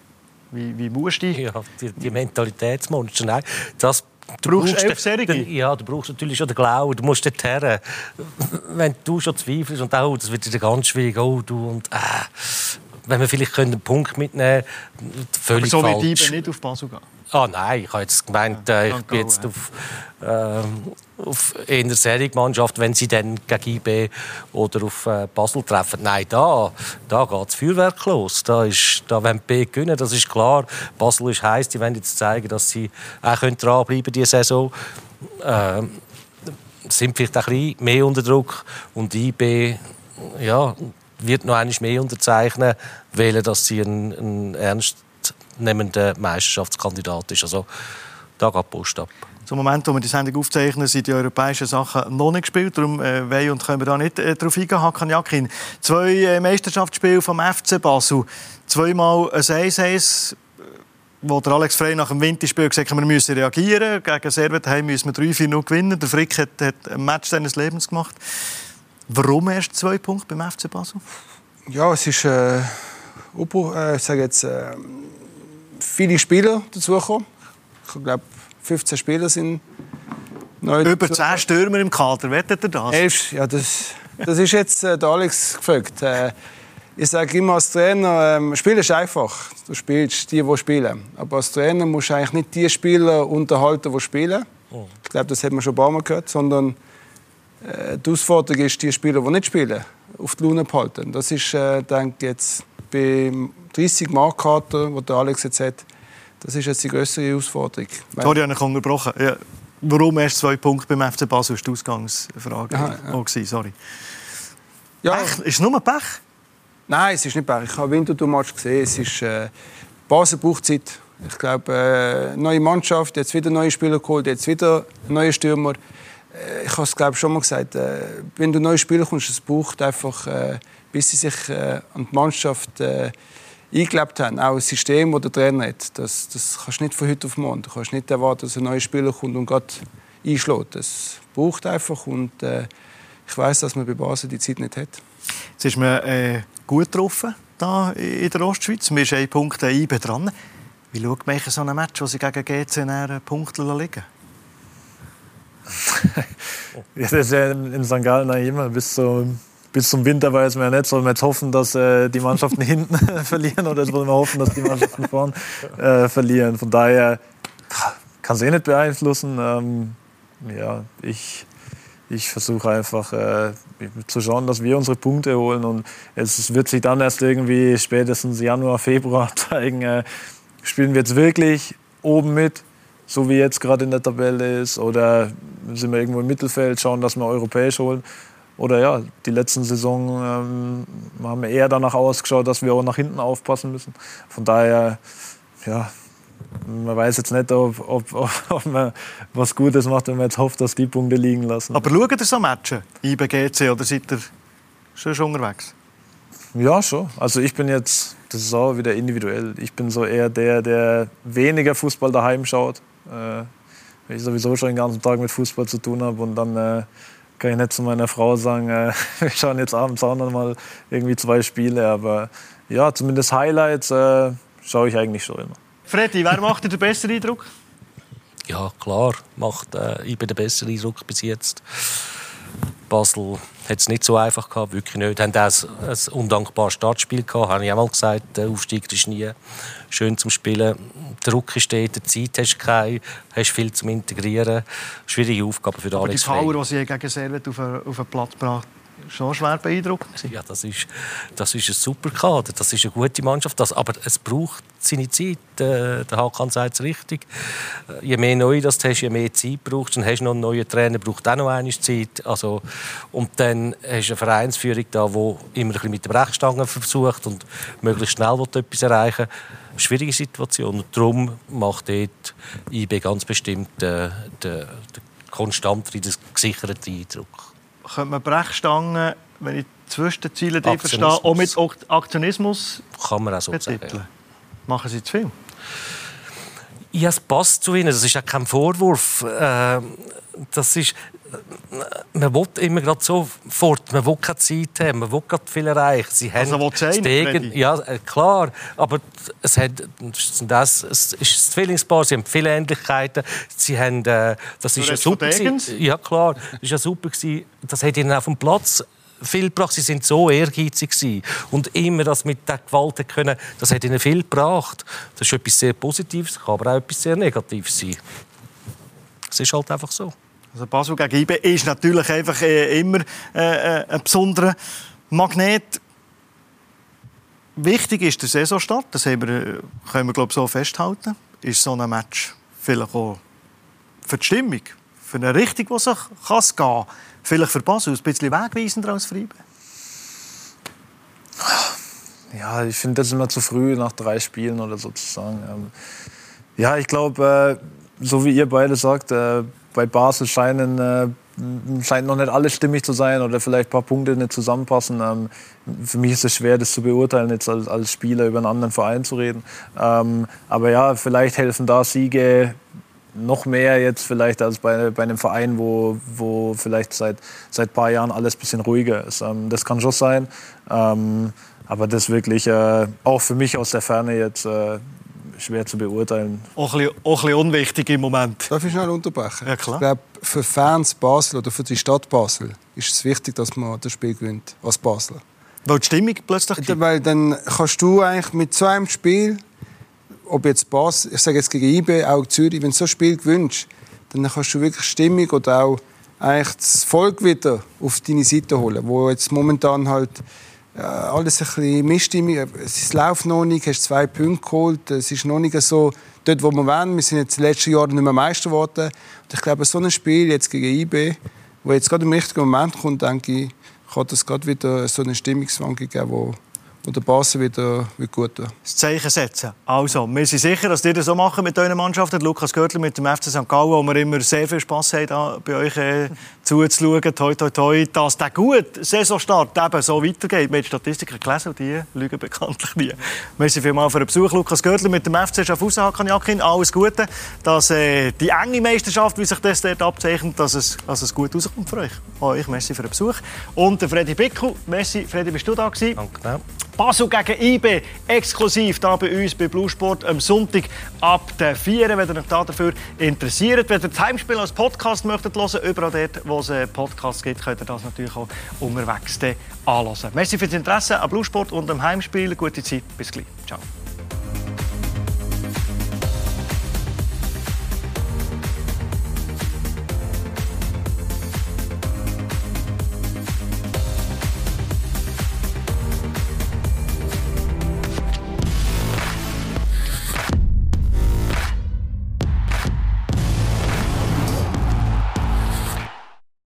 S1: Wie, wie musst du
S4: Ja, die, die Mentalitätsmonster, nein. Das,
S1: du brauchst, brauchst
S4: elf Ja, du brauchst natürlich schon den Glauben. Du musst dort her. Wenn du schon zweifelst und auch, das wird wieder ganz schwierig, oh, du und äh, wenn wir vielleicht einen Punkt mitnehmen können, völlig
S1: Aber so
S4: falsch.
S1: wie die nicht auf Basel gehen?
S4: Ah nein, ich habe jetzt gemeint, äh, ich bin jetzt auf, äh, auf einer Serienmannschaft, wenn sie dann gegen IB oder auf äh, Basel treffen. Nein, da, da geht das Feuerwerk los. Da, ist, da wollen B gewinnen, das ist klar. Basel ist heiß, die wollen jetzt zeigen, dass sie auch dranbleiben diese Saison. Äh, sind vielleicht ein bisschen mehr unter Druck und IB ja, wird noch einmal mehr unterzeichnen, wählen, dass sie ein, ein ernst nehmender Meisterschaftskandidat ist. Also da geht die Post ab.
S1: Zum Moment, wo wir die Sendung aufzeichnen, sind die europäischen Sachen noch nicht gespielt. Darum äh, wollen und können wir da nicht äh, drauf eingehen. Hakan Jakin, zwei äh, Meisterschaftsspiele vom FC Basel. Zweimal ein 1-1 wo der Alex Frey nach dem Winterspiel gesagt hat, wir müssen reagieren. Gegen Servet müssen wir 3-4 gewinnen. Der Frick hat, hat ein Match seines Lebens gemacht. Warum erst zwei Punkte beim FC Basel?
S6: Ja, es ist, äh, Upo, äh, ich sage jetzt, äh, viele Spieler dazugekommen. Ich glaube, 15 Spieler sind
S1: neu Über 10 Stürmer im Kader, wettet ihr das?
S6: Elf, ja, das, das ist jetzt äh, der Alex gefragt. Äh, ich sage immer als Trainer, ähm, Spielen ist einfach. Du spielst die, die spielen. Aber als Trainer musst du eigentlich nicht die Spieler unterhalten, die spielen. Oh. Ich glaube, das hat man schon ein paar Mal gehört. Sondern äh, die Herausforderung ist, die Spieler, die nicht spielen, auf die Laune zu halten. Das ist, äh, denke ich, jetzt bei 30 Markkarten, die der Alex jetzt hat, das ist jetzt die größere Herausforderung.
S1: Sorry, ich habe unterbrochen. Ja. Warum erst zwei Punkte beim FC Basel? Das war die Ausgangsfrage. Aha, ja. oh, sorry. Ja. Pech? Ist es nur Pech?
S6: Nein, es ist nicht Pech. Ich habe Winterthur-Match gesehen. Es ist, äh, Basel braucht Zeit. Ich glaube, äh, neue Mannschaft, jetzt wieder neue Spieler geholt, jetzt wieder neue Stürmer. Äh, ich habe es glaube schon mal gesagt, äh, wenn du neue Spieler kommst, es braucht einfach äh, bis sie sich äh, an die Mannschaft äh, eingelebt haben. Auch ein System, das der Trainer hat. Das, das kannst du nicht von heute auf morgen. Du kannst nicht erwarten, dass ein neuer Spieler kommt und gerade einschlägt. Das braucht einfach. Und äh, ich weiß, dass man bei Basel die Zeit nicht hat.
S1: Jetzt ist man äh, gut getroffen da in der Ostschweiz. Wir sind einen Punkt IB dran. Wie schaut man so ein Match, wo sie gegen GC einen Punkt liegen?
S5: ja, das ist ja in St. Gallen immer bis zum bis zum Winter weiß man ja nicht. Sollen wir jetzt hoffen, dass äh, die Mannschaften hinten verlieren oder sollen wir hoffen, dass die Mannschaften vorn äh, verlieren? Von daher kann es eh nicht beeinflussen. Ähm, ja, ich, ich versuche einfach äh, zu schauen, dass wir unsere Punkte holen. Und es wird sich dann erst irgendwie spätestens Januar, Februar zeigen, äh, spielen wir jetzt wirklich oben mit, so wie jetzt gerade in der Tabelle ist, oder sind wir irgendwo im Mittelfeld, schauen, dass wir europäisch holen oder ja, die letzten Saison ähm, haben wir eher danach ausgeschaut, dass wir auch nach hinten aufpassen müssen. Von daher, ja, man weiß jetzt nicht, ob, ob, ob man was Gutes macht, wenn man jetzt hofft, dass die Punkte liegen lassen.
S1: Aber schaut ihr so Matches, IBGC, oder seid ihr schon, schon unterwegs?
S5: Ja, schon. Also ich bin jetzt, das ist auch wieder individuell. Ich bin so eher der, der weniger Fußball daheim schaut. Äh, weil ich sowieso schon den ganzen Tag mit Fußball zu tun habe und dann äh, kann ich nicht zu meiner Frau sagen, äh, wir schauen jetzt abends auch noch mal irgendwie zwei Spiele. Aber ja, zumindest Highlights äh, schaue ich eigentlich schon immer.
S1: Freddy, wer macht dir den besseren Eindruck?
S4: ja, klar, macht äh, IB den besseren Eindruck bis jetzt. Basel hat es nicht so einfach gehabt, wirklich nicht. Haben auch ein, ein undankbares Startspiel gehabt, habe ich auch mal gesagt. Der Aufstieg ist nie schön zum Spielen. Der Druck ist dort, die Zeit hast du keine, hast viel zum Integrieren. Schwierige Aufgabe für
S1: Aber
S4: Alex
S1: die Power, die sie gegen Servet auf den Platz gebracht schon schwer beeindruckend.
S4: Ja, das ist, das ist ein super Kader, das ist eine gute Mannschaft. Das, aber es braucht seine Zeit. Der, der Hakan sagt es richtig. Je mehr neu das hast, je mehr Zeit brauchst Dann hast du noch einen neuen Trainer, braucht auch noch eine Zeit. Also, und dann hast du eine Vereinsführung da, die immer ein bisschen mit der Brechstange versucht und möglichst schnell etwas erreichen will. Schwierige Situation. Und darum macht dort IB ganz bestimmt den, den, den den gesicherten Eindruck
S1: könnte man Brechstangen, wenn ich zwischen den Zielen verstehe, auch mit Aktionismus
S4: Kann man auch so betiteln. sagen.
S1: Machen Sie zu viel?
S4: Ja, es passt zu Ihnen. Das ist auch kein Vorwurf. Äh, das ist, man will immer gerade so fort, man will keine Zeit haben, man will gerade viel erreichen. Sie
S1: also haben
S4: das Degen, ja, äh, klar, aber es, hat, das, es ist das Zwillingspaar, sie haben viele Ähnlichkeiten. Sie haben, äh, das ist ja super Ja, klar, das ist ja super gewesen. Das hat ihnen auf dem Platz viel gebracht. Sie sind so ehrgeizig gewesen. und immer das mit der Gewalt können, das hat ihnen viel gebracht. Das ist etwas sehr Positives, kann aber auch etwas sehr Negatives sein. Es ist halt einfach so.
S1: Also Basel gegen IB ist natürlich einfach äh, immer äh, äh, ein besonderer Magnet. Wichtig ist der Saisonstart, das wir, können wir glaube so festhalten. Ist so ein Match vielleicht auch für die Stimmung, für eine Richtung, die sich kann gehen vielleicht für Basel ein bisschen wegweisender als IB?
S5: Ja, ich finde das ist immer zu früh nach drei Spielen oder sozusagen. Ähm, ja, ich glaube, so wie ihr beide sagt, bei Basel scheinen, äh, scheint noch nicht alles stimmig zu sein oder vielleicht ein paar Punkte nicht zusammenpassen. Ähm, für mich ist es schwer, das zu beurteilen, jetzt als, als Spieler über einen anderen Verein zu reden. Ähm, aber ja, vielleicht helfen da Siege noch mehr jetzt vielleicht als bei, bei einem Verein, wo, wo vielleicht seit, seit ein paar Jahren alles ein bisschen ruhiger ist. Ähm, das kann schon sein. Ähm, aber das wirklich äh, auch für mich aus der Ferne jetzt äh, schwer zu beurteilen.
S1: Auch ein, bisschen, auch ein bisschen unwichtig im Moment.
S6: Darf ich schnell unterbrechen?
S1: Ja, klar.
S6: Ich glaube, für Fans Basel oder für die Stadt Basel ist es wichtig, dass man das Spiel gewinnt als Basel.
S1: Weil die Stimmung plötzlich
S6: gibt. Weil dann kannst du eigentlich mit so einem Spiel, ob jetzt Basel, ich sage jetzt gegen IB, auch Zürich, wenn du so ein Spiel gewinnst, dann kannst du wirklich Stimmung oder auch eigentlich das Volk wieder auf deine Seite holen, wo jetzt momentan halt alles ein bisschen missstimmig. Es läuft noch nicht, hast zwei Punkte geholt. Es ist noch nicht so dort, wo wir wollen. Wir sind jetzt in den letzten Jahren nicht mehr Meister geworden. Und ich glaube, so ein Spiel jetzt gegen IB, wo jetzt gerade im richtigen Moment kommt, denke ich, kann das gerade wieder so eine Stimmungswandlung geben, und der Basel wieder, wieder gut tun.
S1: Das Zeichen setzen. Also, wir sind sicher, dass ihr das so machen mit euren Mannschaften. Lukas Görtler mit dem FC St. Gallen, wo wir immer sehr viel Spass haben, bei euch äh, zuzuschauen. Toi, toi, toi. Dass der gut Saisonstart eben so weitergeht. Wir haben Statistiken gelesen und die lügen bekanntlich nie. Merci vielmals für den Besuch. Lukas Görtler mit dem FC Schaffhausen, Hakan Jakin. Alles Gute. Dass äh, die enge Meisterschaft, wie sich das dort abzeichnet, dass es, dass es gut rauskommt für euch. Euch, merci für den Besuch. Und der Freddy Bickel. Merci, Freddy, bist du da gewesen?
S4: Danke.
S1: Basel gegen IB, exklusiv hier bei uns bei Blue Sport am Sonntag ab der 4. Wenn ihr euch dafür interessiert, wenn ihr das Heimspiel als Podcast möchtet hören, überall dort, wo kostenlosen Podcasts gibt, könnt ihr das natürlich auch unterwegs anlassen. Merci für das Interesse an Bluesport und am Heimspiel. Gute Zeit, bis gleich. Ciao.